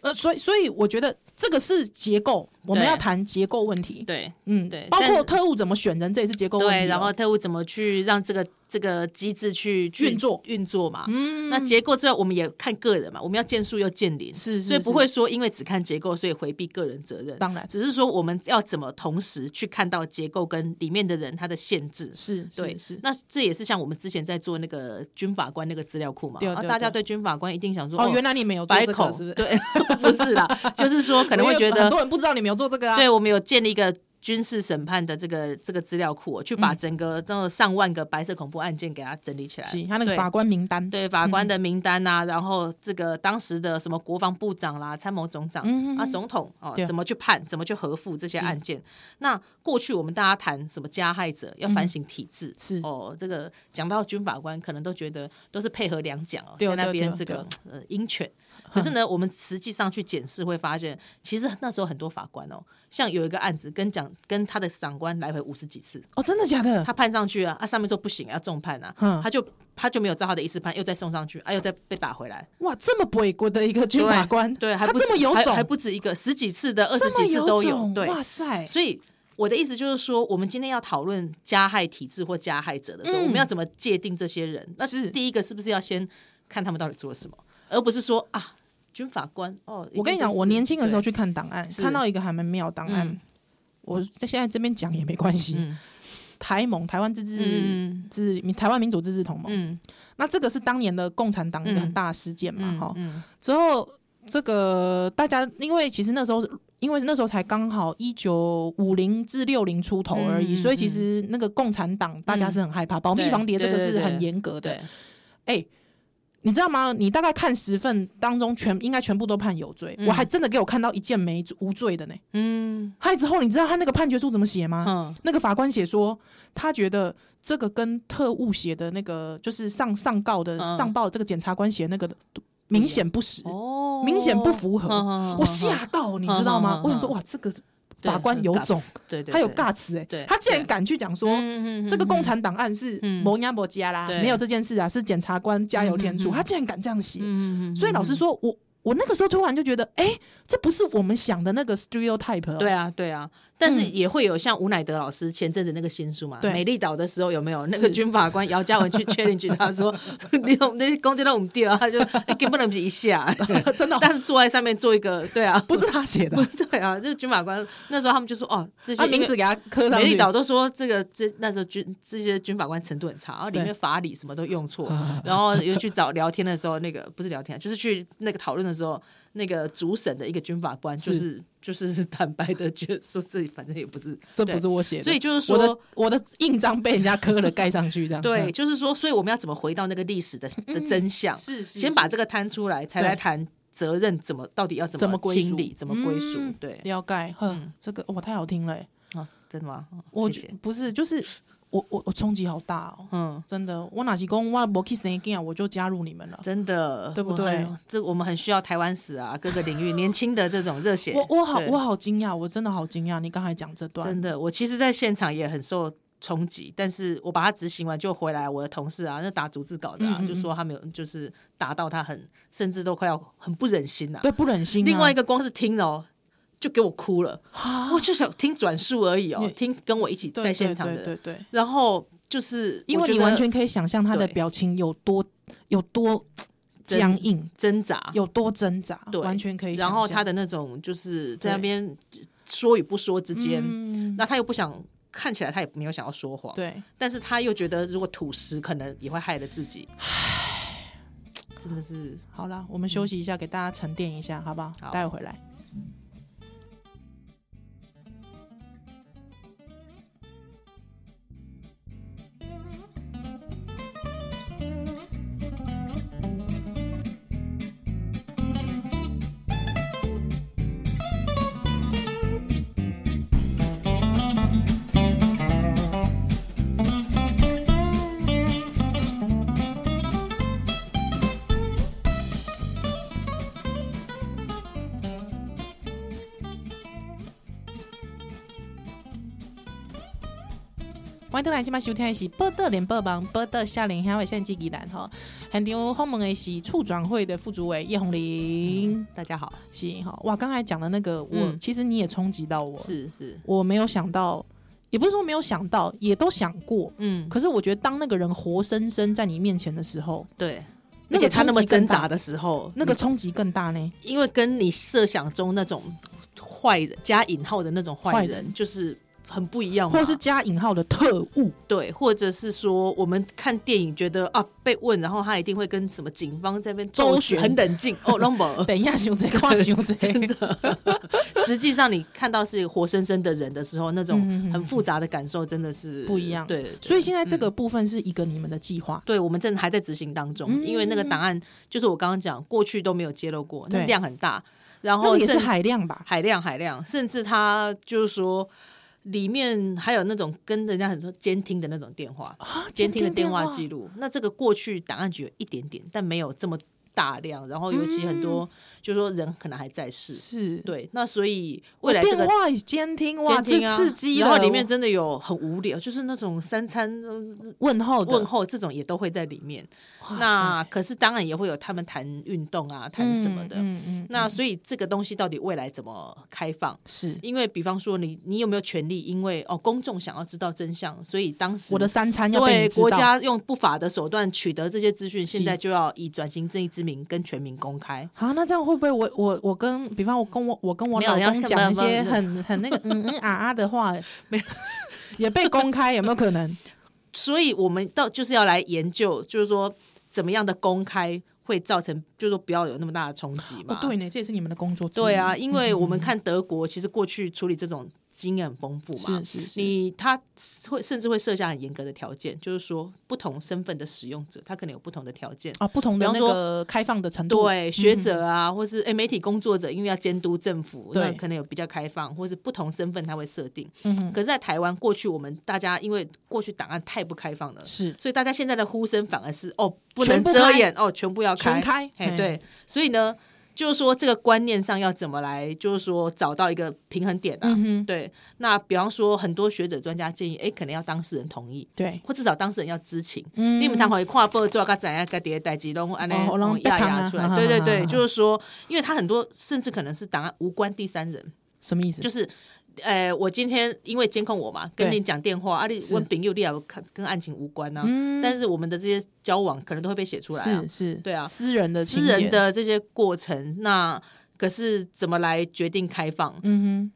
呃，所以所以我觉得这个是结构，我们要谈结构问题。对，嗯，对，包括特务怎么选人，这也是结构问题。对，然后特务怎么去让这个。这个机制去运作运作嘛，嗯，那结构之外，我们也看个人嘛，我们要见树又见林，是，所以不会说因为只看结构，所以回避个人责任。当然，只是说我们要怎么同时去看到结构跟里面的人他的限制，是对，是。那这也是像我们之前在做那个军法官那个资料库嘛，啊，大家对军法官一定想说，哦，原来你没有做这个，是不是？对，不是啦，就是说可能会觉得很多人不知道你没有做这个啊。对，我们有建立一个。军事审判的这个这个资料库，去把整个那上万个白色恐怖案件给它整理起来。是他那个法官名单，对法官的名单啊，然后这个当时的什么国防部长啦、参谋总长啊、总统哦，怎么去判、怎么去核付这些案件？那过去我们大家谈什么加害者要反省体制，是哦，这个讲到军法官，可能都觉得都是配合两蒋哦，在那边这个呃鹰犬。可是呢，我们实际上去检视会发现，其实那时候很多法官哦，像有一个案子跟讲跟他的长官来回五十几次哦，真的假的？他判上去啊，啊上面说不行，要重判啊，他就他就没有照他的意思判，又再送上去，啊又再被打回来。哇，这么不国的一个军法官，对，还这么有种，还不止一个，十几次的，二十几次都有。对，哇塞！所以我的意思就是说，我们今天要讨论加害体制或加害者的时候，我们要怎么界定这些人？那是第一个，是不是要先看他们到底做了什么，而不是说啊。军法官哦，我跟你讲，我年轻的时候去看档案，看到一个还蛮妙档案。我在现在这边讲也没关系。台盟台湾自治自台湾民主自治同盟，那这个是当年的共产党一个很大事件嘛，哈。之后这个大家因为其实那时候因为那时候才刚好一九五零至六零出头而已，所以其实那个共产党大家是很害怕，保密防谍这个是很严格的。哎。你知道吗？你大概看十份当中全，全应该全部都判有罪。嗯、我还真的给我看到一件没无罪的呢。嗯，还之后你知道他那个判决书怎么写吗？嗯，那个法官写说，他觉得这个跟特务写的那个，就是上上告的、嗯、上报的这个检察官写的那个明显不实，哦，明显不符合。我吓到，你知道吗？我想说，哇，这个。法官有种，对对，他有尬词哎，他竟然敢去讲说，这个共产党案是摩亚摩加啦，没有这件事啊，是检察官加油添醋，他竟然敢这样写，所以老师说，我我那个时候突然就觉得，哎，这不是我们想的那个 stereotype，对啊对啊。但是也会有像吴乃德老师前阵子那个新书嘛，《美丽岛》的时候有没有？那个军法官姚嘉文去确认，他说 你那些攻击到我们地了，他就根本不一下，真的。但是坐在上面做一个，对啊，不是他写的，对啊，就是军法官那时候他们就说哦，这些名字给他刻上。美丽岛都说这个这那时候军这些军法官程度很差，然后里面法理什么都用错，然后又去找聊天的时候，那个不是聊天，就是去那个讨论的时候。那个主审的一个军法官，就是就是 坦白的，觉得说这反正也不是，这不是我写的，所以就是说我的我的印章被人家刻了盖上去这样。对，就是说，所以我们要怎么回到那个历史的的真相？是，先把这个摊出来，才来谈责任怎么到底要怎么清理，怎么归属？对，要盖。哼，这个哇，太好听了，啊，真的吗？我不是，就是。我我我冲击好大哦，嗯，真的，我哪是公我没去生囝，我就加入你们了，真的，对不对？这我们很需要台湾史啊，各个领域 年轻的这种热血。我我好我好惊讶，我真的好惊讶，你刚才讲这段，真的，我其实在现场也很受冲击，但是我把它执行完就回来，我的同事啊，那打逐字稿的啊，嗯嗯嗯。就说他没有，就是打到他很，甚至都快要很不忍心呐、啊，对，不忍心、啊。另外一个光是听哦，就给我哭了，我就想听转述而已哦，听跟我一起在现场的，对对，然后就是因为你完全可以想象他的表情有多有多僵硬挣扎，有多挣扎，对，完全可以。然后他的那种就是在那边说与不说之间，嗯、那他又不想。看起来他也没有想要说谎，对，但是他又觉得如果吐实可能也会害了自己，唉，真的是。好了，我们休息一下，嗯、给大家沉淀一下，好不好？好，待会回来。欢迎回来，今晚收听的是《报道联播网》，报道少年兄，我现在纪吉兰哈。现场访问的是促转会的副主委叶红玲、嗯，大家好，是哈。哇，刚才讲的那个，我、嗯、其实你也冲击到我，是是，我没有想到，也不是说没有想到，也都想过，嗯。可是我觉得，当那个人活生生在你面前的时候，对，而且他那么挣扎的时候，那个冲击更大呢，因为跟你设想中那种坏人加引号的那种坏人，就是。很不一样，或是加引号的特务，对，或者是说我们看电影觉得啊被问，然后他一定会跟什么警方这边周旋，很冷静哦。Number，等一下，熊贼，快 熊仔，真的。实际上你看到是活生生的人的时候，那种很复杂的感受真的是不一样。对，所以现在这个部分是一个你们的计划，对我们正还在执行当中，嗯、因为那个档案就是我刚刚讲过去都没有揭露过，那量很大，然后也是海量吧，海量海量，甚至他就是说。里面还有那种跟人家很多监听的那种电话，监听的电话记录。那这个过去档案局有一点点，但没有这么大量。然后尤其很多，就是说人可能还在世，是对。那所以未来这个电话监听，哇，这刺激。然后里面真的有很无聊，就是那种三餐问候问候这种也都会在里面。那可是当然也会有他们谈运动啊，谈什么的。嗯嗯，嗯。那所以这个东西到底未来怎么开放？是因为比方说你你有没有权利？因为哦公众想要知道真相，所以当时我的三餐要被国家用不法的手段取得这些资讯，现在就要以转型正义之名跟全民公开。好，那这样会不会我我我跟比方我跟我我跟我老公讲一些很很那个嗯嗯啊啊的话，没有也被公开，有没有可能？所以我们到就是要来研究，就是说。怎么样的公开会造成，就是说不要有那么大的冲击嘛？哦，对呢，这也是你们的工作。对啊，因为我们看德国，其实过去处理这种。经验很丰富嘛？是是是，你他会甚至会设下很严格的条件，就是说不同身份的使用者，他可能有不同的条件啊，不同的那个开放的程度。对，学者啊，嗯、或是诶媒体工作者，因为要监督政府，对，可能有比较开放，或是不同身份他会设定。嗯。可是，在台湾过去，我们大家因为过去档案太不开放了，是，所以大家现在的呼声反而是哦，不能遮掩哦，全部要开，全开。哎，对，所以呢。就是说，这个观念上要怎么来？就是说，找到一个平衡点啊。嗯、对，那比方说，很多学者专家建议，哎，可能要当事人同意，对，或至少当事人要知情。嗯，你们谈回跨步做个怎样个迭代志拢安尼压压出来。对对对，就是说，因为他很多甚至可能是档案无关第三人，什么意思？就是。呃，我今天因为监控我嘛，跟你讲电话，啊，你问朋友，你也看跟案情无关呐、啊嗯。但是我们的这些交往可能都会被写出来、啊，是是，对啊，私人的私人的这些过程，那可是怎么来决定开放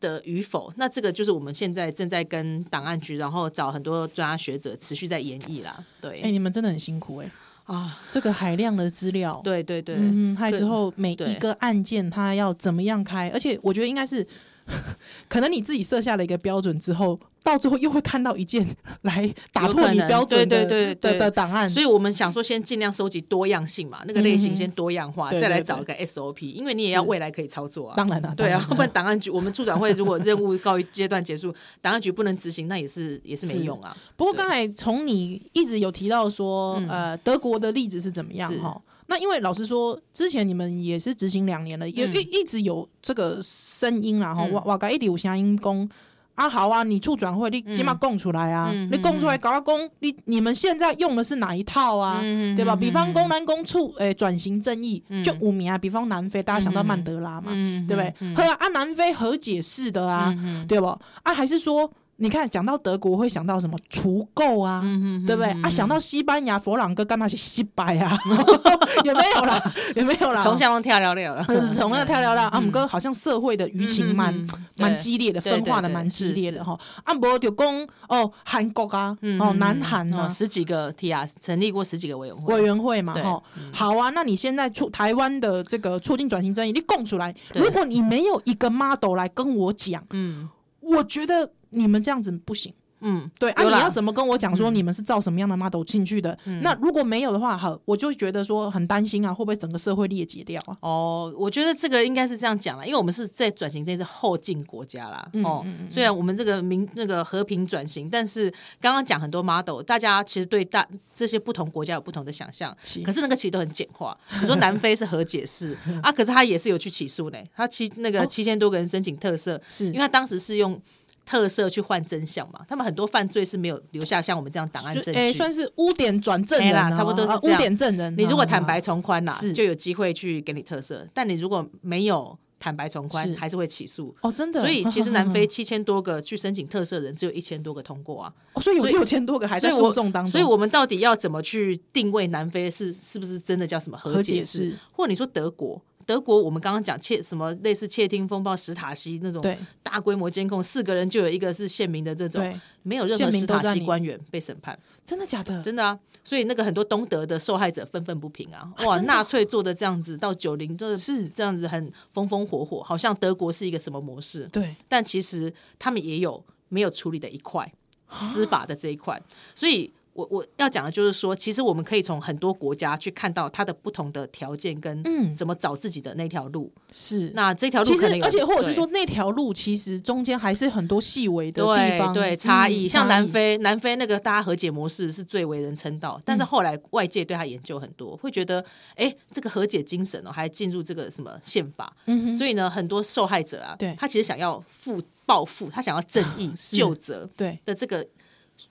的与否、嗯？那这个就是我们现在正在跟档案局，然后找很多专家学者持续在研议啦。对，哎、欸，你们真的很辛苦哎、欸、啊，这个海量的资料，对对对，嗯，还有之后每一个案件它要怎么样开，而且我觉得应该是。可能你自己设下了一个标准之后，到最后又会看到一件来打破你标准的对对对的档案，所以我们想说先尽量收集多样性嘛，那个类型先多样化，嗯、再来找一个 SOP，因为你也要未来可以操作啊。当然了，对啊，不然档案局我们促转会如果任务告一阶段结束，档案局不能执行，那也是也是没用啊。不过刚才从你一直有提到说，呃，德国的例子是怎么样哈？那因为老实说，之前你们也是执行两年了，也一一直有这个声音啦哈，瓦瓦嘎一直有声音讲，啊，好啊，你处转会你起码供出来啊，嗯、你供出来搞个供，你你们现在用的是哪一套啊？嗯、对吧？嗯、比方公南公处诶转型正义、嗯、就五名啊，比方南非，大家想到曼德拉嘛，嗯、对不对？和、嗯、啊，南非和解式的啊，嗯、对不？啊，还是说？你看，讲到德国会想到什么除垢啊，对不对？嗯、啊，想到西班牙佛朗哥干嘛去西白啊？有没有啦？有没有啦？从小都跳了了了，从那跳了了。阿姆哥好像社会的舆情蛮蛮激烈的，分化的蛮激烈的哈。阿伯就讲哦，韩国啊，哦，南韩啊，十几个 T R 成立过十几个委员会，委员会嘛哈。好啊，那你现在出台湾的这个促进转型正义，你供出来，如果你没有一个 model 来跟我讲，嗯，我觉得。你们这样子不行，嗯，对啊，你要怎么跟我讲说你们是照什么样的 model 进去的？那如果没有的话，好，我就觉得说很担心啊，会不会整个社会裂解掉啊？哦，我觉得这个应该是这样讲了，因为我们是在转型，这是后进国家啦。哦，虽然我们这个民那个和平转型，但是刚刚讲很多 model，大家其实对大这些不同国家有不同的想象，可是那个其实都很简化。你说南非是和解式啊，可是他也是有去起诉呢，他七那个七千多个人申请特赦，是因为他当时是用。特色去换真相嘛？他们很多犯罪是没有留下像我们这样档案证据，欸，算是污点转正人啦，差不多是污点证人。你如果坦白从宽啦，就有机会去给你特色；但你如果没有坦白从宽，还是会起诉。哦，真的。所以其实南非 七千多个去申请特赦人，只有一千多个通过啊。哦，所以有六千多个还在诉讼当中。所以我们到底要怎么去定位南非是是不是真的叫什么和解式？或者你说德国？德国，我们刚刚讲窃什么类似窃听风暴、史塔西那种大规模监控，四个人就有一个是县民的这种，没有任何史塔西官员被审判，真的假的？真的啊！所以那个很多东德的受害者愤愤不平啊！哇，纳粹做的这样子到九零，就是这样子很风风火火，好像德国是一个什么模式？对，但其实他们也有没有处理的一块司法的这一块，所以。我我要讲的就是说，其实我们可以从很多国家去看到它的不同的条件跟怎么找自己的那条路。是，那这条路可能有，而且或者是说那条路其实中间还是很多细微的地方对，对差异。像南非，南非那个大家和解模式是最为人称道，但是后来外界对他研究很多，会觉得哎，这个和解精神哦，还进入这个什么宪法。嗯，所以呢，很多受害者啊，对，他其实想要复报复，他想要正义救责，对的这个。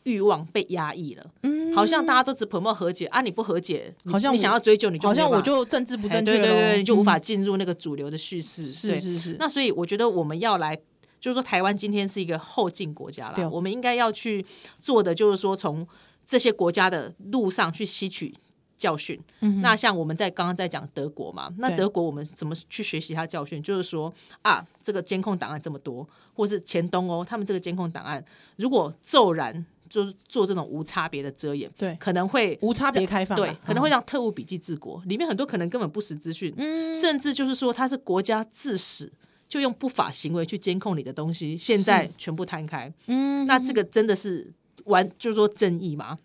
欲望被压抑了，嗯，好像大家都只 promote 和解啊，你不和解，好像你想要追究，你就好像我就政治不正确，对对对，你就无法进入那个主流的叙事，是是是。那所以我觉得我们要来，就是说台湾今天是一个后进国家了，我们应该要去做的就是说，从这些国家的路上去吸取教训。那像我们在刚刚在讲德国嘛，那德国我们怎么去学习他教训？就是说啊，这个监控档案这么多，或是前东欧他们这个监控档案，如果骤然。就是做这种无差别的遮掩，对，可能会无差别开放，对，可能会让特务笔记治国，里面很多可能根本不实资讯，嗯，甚至就是说他是国家自始就用不法行为去监控你的东西，现在全部摊开，嗯，那这个真的是玩，就是说正义吗？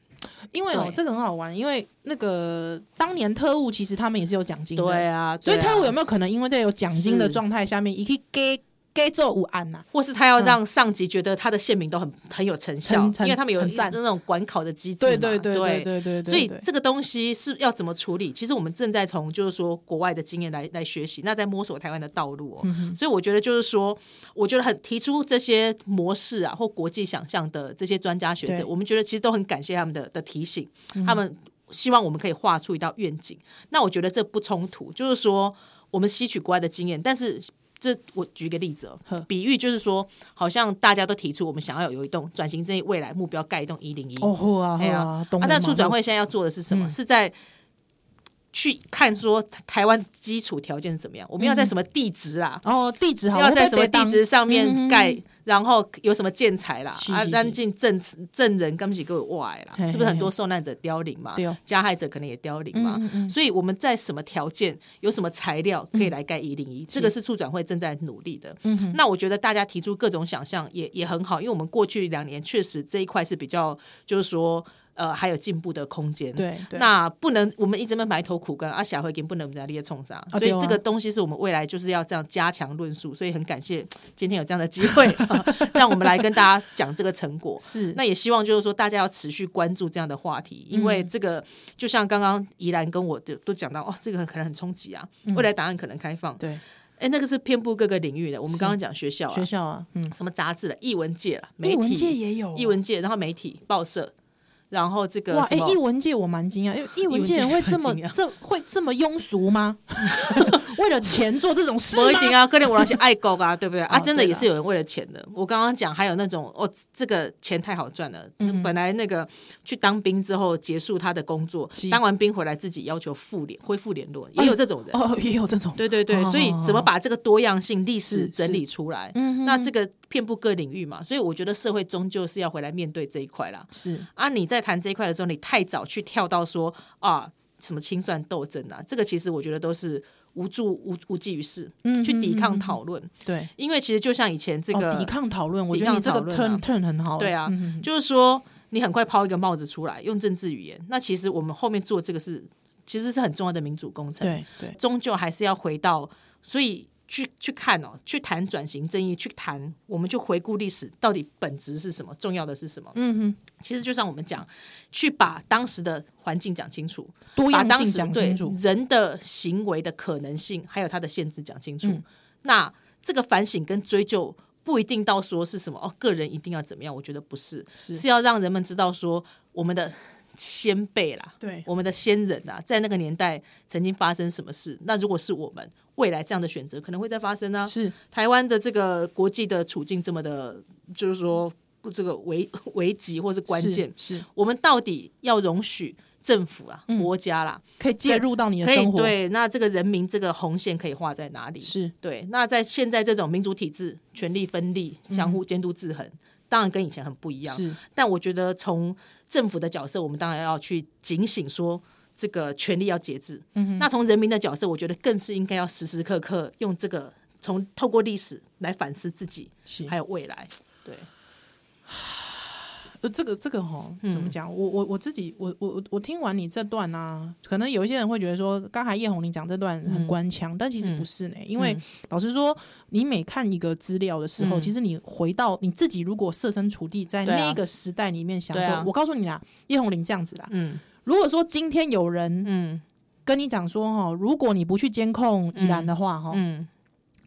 因为哦，这个很好玩，因为那个当年特务其实他们也是有奖金的，对啊，所以特务有没有可能因为在有奖金的状态下面，一可以给？该做无案呐，或是他要让上级觉得他的县民都很很有成效，因为他们有那种管考的机制嘛，对对对对对对，所以这个东西是要怎么处理？其实我们正在从就是说国外的经验来来学习，那在摸索台湾的道路哦。所以我觉得就是说，我觉得很提出这些模式啊或国际想象的这些专家学者，我们觉得其实都很感谢他们的的提醒，他们希望我们可以画出一道愿景。那我觉得这不冲突，就是说我们吸取国外的经验，但是。这我举个例子哦，比喻就是说，好像大家都提出我们想要有一栋转型正义未来目标盖一栋一零一哦啊，对啊，啊，那促转会现在要做的是什么？是在去看说台湾基础条件是怎么样？我们要在什么地址啊？哦，地址好，要在什么地址上面盖？然后有什么建材啦？啊，安进证证人跟不起各位外啦，是不是很多受难者凋零嘛？加害者可能也凋零嘛？所以我们在什么条件，有什么材料可以来盖一零一？这个是促转会正在努力的。那我觉得大家提出各种想象也也很好，因为我们过去两年确实这一块是比较，就是说。呃，还有进步的空间。对，那不能我们一直在埋头苦干，啊，小慧给不能在列冲啥。所以这个东西是我们未来就是要这样加强论述。所以很感谢今天有这样的机会，让我们来跟大家讲这个成果。是，那也希望就是说大家要持续关注这样的话题，因为这个就像刚刚宜兰跟我的都讲到，哦，这个可能很冲击啊，未来答案可能开放。对。哎，那个是遍布各个领域的。我们刚刚讲学校啊，学校啊，嗯，什么杂志的，艺文界了，媒体，艺文界也有，艺文界，然后媒体、报社。然后这个哇，哎，艺文界我蛮惊讶，因为 艺文界人会这么这会这么庸俗吗？为了钱做这种事吗？不一定啊，可能我那些爱狗啊，对不对啊？真的也是有人为了钱的。我刚刚讲还有那种哦，这个钱太好赚了。本来那个去当兵之后结束他的工作，当完兵回来自己要求复联恢复联络，也有这种人哦，也有这种。对对对，所以怎么把这个多样性历史整理出来？那这个。遍布各领域嘛，所以我觉得社会终究是要回来面对这一块啦。是啊，你在谈这一块的时候，你太早去跳到说啊什么清算斗争啊，这个其实我觉得都是无助无无济于事。嗯，去抵抗讨论。对，因为其实就像以前这个、哦、抵抗讨论，我觉得你这个 turn turn 很好。对啊，就是说你很快抛一个帽子出来，用政治语言，那其实我们后面做这个是其实是很重要的民主工程。对对，终究还是要回到所以。去去看哦，去谈转型正义，去谈，我们就回顾历史，到底本质是什么，重要的是什么？嗯哼，其实就像我们讲，去把当时的环境讲清楚，多样性讲清楚，对人的行为的可能性，还有它的限制讲清楚。嗯、那这个反省跟追究不一定到说是什么哦，个人一定要怎么样？我觉得不是，是，是要让人们知道说我们的。先辈啦，对，我们的先人啊，在那个年代曾经发生什么事？那如果是我们未来这样的选择，可能会再发生呢、啊？是台湾的这个国际的处境这么的，就是说这个危 危急或是关键，是，是我们到底要容许政府啊、嗯、国家啦，可以介入到你的生活？对，那这个人民这个红线可以画在哪里？是对。那在现在这种民主体制，权力分立，相互监督制衡。嗯当然跟以前很不一样，是。但我觉得从政府的角色，我们当然要去警醒，说这个权力要节制。嗯。那从人民的角色，我觉得更是应该要时时刻刻用这个，从透过历史来反思自己，还有未来。对。呃，这个这个哈，怎么讲？嗯、我我我自己，我我我听完你这段啊，可能有一些人会觉得说，刚才叶红玲讲这段很官腔，嗯、但其实不是呢。嗯、因为老实说，你每看一个资料的时候，嗯、其实你回到你自己，如果设身处地在那个时代里面想说，啊、我告诉你啦，叶红玲这样子啦。嗯。如果说今天有人嗯跟你讲说哈，如果你不去监控宜兰的话哈，嗯，嗯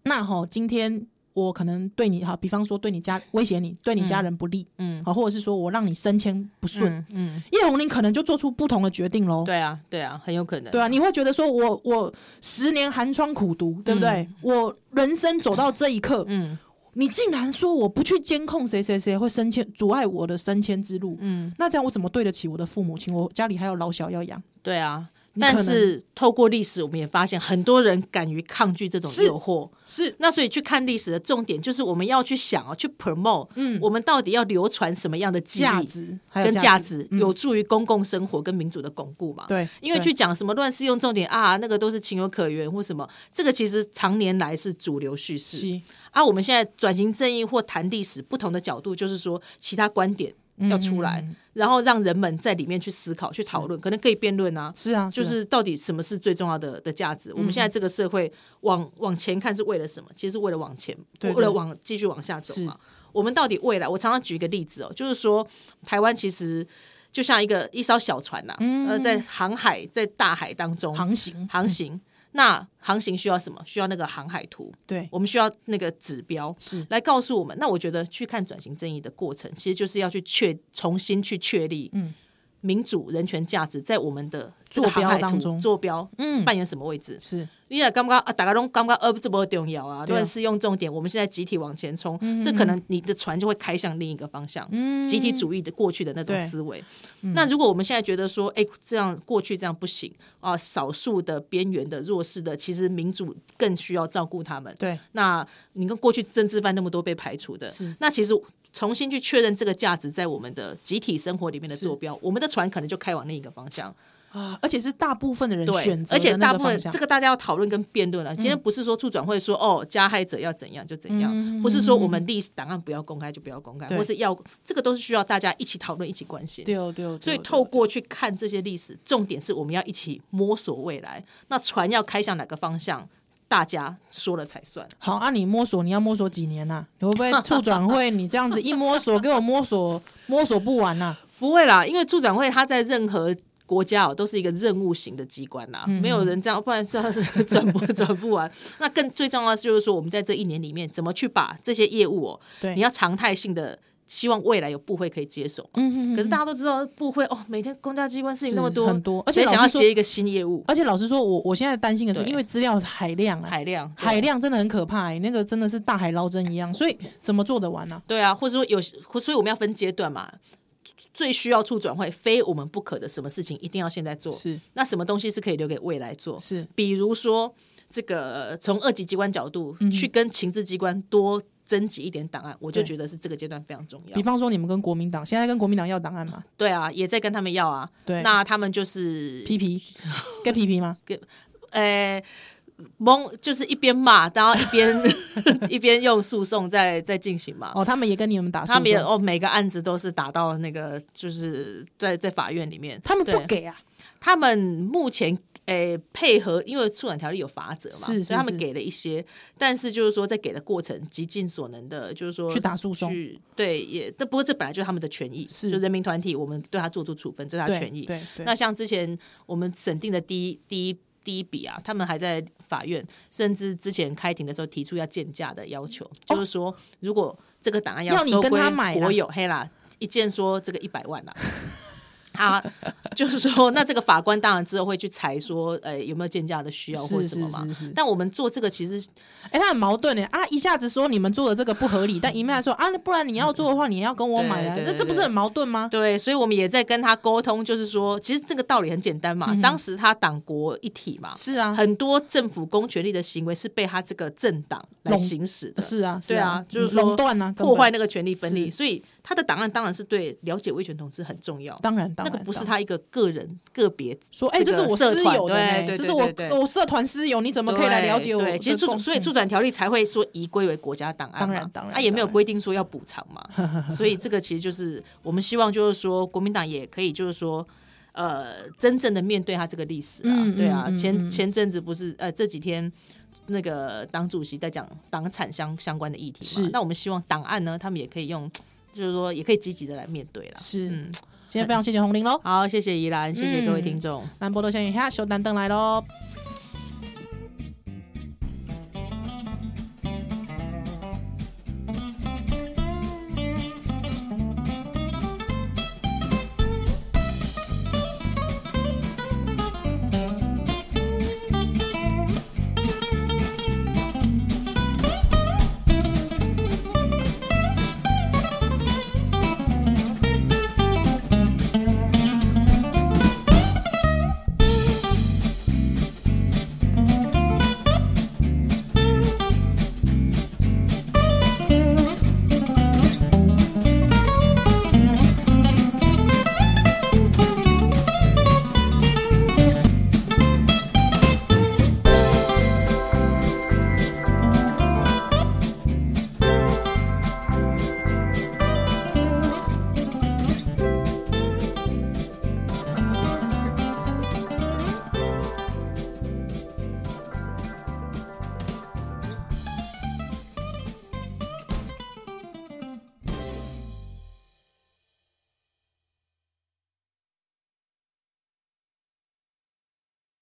那哈今天。我可能对你哈，比方说对你家威胁你，对你家人不利，嗯，好，或者是说我让你升迁不顺，嗯，叶红林可能就做出不同的决定喽。对啊，对啊，很有可能。对啊，你会觉得说我我十年寒窗苦读，对不对？我人生走到这一刻，嗯，你竟然说我不去监控谁谁谁会升迁，阻碍我的升迁之路，嗯，那这样我怎么对得起我的父母亲？我家里还有老小要养。对啊。但是透过历史，我们也发现很多人敢于抗拒这种诱惑。是，是那所以去看历史的重点，就是我们要去想哦，去 promote，嗯，我们到底要流传什么样的价值跟价值，有助于公共生活跟民主的巩固嘛？对，因为去讲什么乱世用重点啊，那个都是情有可原或什么，这个其实常年来是主流叙事。是啊，我们现在转型正义或谈历史不同的角度，就是说其他观点。要出来，嗯、然后让人们在里面去思考、去讨论，可能可以辩论啊。是啊，就是到底什么是最重要的的价值？嗯、我们现在这个社会往往前看是为了什么？其实是为了往前，为了往继续往下走嘛。我们到底未来？我常常举一个例子哦，就是说台湾其实就像一个一艘小船呐、呃，在航海在大海当中航行航行。那航行需要什么？需要那个航海图。对，我们需要那个指标，是来告诉我们。那我觉得去看转型正义的过程，其实就是要去确重新去确立，嗯，民主人权价值在我们的这个航海图当中坐标，嗯，是扮演什么位置？是。你也刚刚啊，大家都刚刚呃，这么重要啊，乱是用重点。我们现在集体往前冲，这可能你的船就会开向另一个方向，集体主义的过去的那种思维。那如果我们现在觉得说，哎，这样过去这样不行啊，少数的边缘的弱势的，其实民主更需要照顾他们。对，那你跟过去政治犯那么多被排除的，那其实重新去确认这个价值在我们的集体生活里面的坐标，我们的船可能就开往另一个方向。啊！而且是大部分的人选择，而且大部分这个大家要讨论跟辩论了。今天不是说促转会说哦，加害者要怎样就怎样，不是说我们历史档案不要公开就不要公开，或是要这个都是需要大家一起讨论、一起关心。对哦对哦。所以透过去看这些历史，重点是我们要一起摸索未来。那船要开向哪个方向，大家说了才算。好，啊，你摸索，你要摸索几年呐？你会不会促转会？你这样子一摸索，给我摸索摸索不完呐？不会啦，因为促转会它在任何。国家哦，都是一个任务型的机关啦，嗯、没有人这样，不然是 转不转不完。那更最重要的就是说，我们在这一年里面，怎么去把这些业务哦，对，你要常态性的，希望未来有部会可以接手。嗯嗯。可是大家都知道，部会哦，每天公家机关事情那么多，很多，而且想要接一个新业务。而且老实说，我我现在担心的是，因为资料海量，海量，海量真的很可怕，欸，那个真的是大海捞针一样，所以怎么做得完呢？对啊，或者说有，所以我们要分阶段嘛。最需要促转会，非我们不可的什么事情，一定要现在做。是，那什么东西是可以留给未来做？是，比如说这个从二级机关角度、嗯、去跟情治机关多征集一点档案，我就觉得是这个阶段非常重要。比方说，你们跟国民党现在跟国民党要档案吗？对啊，也在跟他们要啊。对，那他们就是皮皮 跟皮皮吗？跟，呃。蒙就是一边骂，然后一边 一边用诉讼在在进行嘛。哦，他们也跟你们打他们也哦，每个案子都是打到那个，就是在在法院里面。他们不给啊？他们目前诶、欸、配合，因为出版条例有法则嘛，是是是，所以他们给了一些，但是就是说在给的过程，极尽所能的，就是说去打诉讼。对，也这不过这本来就是他们的权益，是就人民团体，我们对他做出处分，这是他权益。对，对对。那像之前我们审定的第一第一。第一笔啊，他们还在法院，甚至之前开庭的时候提出要建价的要求，哦、就是说，如果这个档案要收归国有，黑啦，一件说这个一百万啦。他就是说，那这个法官当然之后会去裁说，呃，有没有鉴价的需要或什么嘛？是是是是，但我们做这个其实，哎，他很矛盾呢。啊，一下子说你们做的这个不合理，但一面来说啊，不然你要做的话，你要跟我买啊，那这不是很矛盾吗？对，所以我们也在跟他沟通，就是说，其实这个道理很简单嘛。嗯、当时他党国一体嘛，是啊，很多政府公权力的行为是被他这个政党来行使的，是啊，是啊，对啊，就是说垄断啊，破坏那个权力分立，所以。他的档案当然是对了解威权同志很重要，当然，当然，那个不是他一个个人个别说，哎，这是我私有的，这是我我社团私有，你怎么可以来了解我？对，其实促所以促转条例才会说移归为国家档案，当然，当然，他也没有规定说要补偿嘛，所以这个其实就是我们希望就是说国民党也可以就是说，呃，真正的面对他这个历史啊，对啊，前前阵子不是呃这几天那个党主席在讲党产相相关的议题嘛，那我们希望档案呢，他们也可以用。就是说，也可以积极的来面对了。是，嗯、今天非常谢谢红玲喽。好，谢谢宜兰，谢谢各位听众。兰博多先生下，小丹登来喽。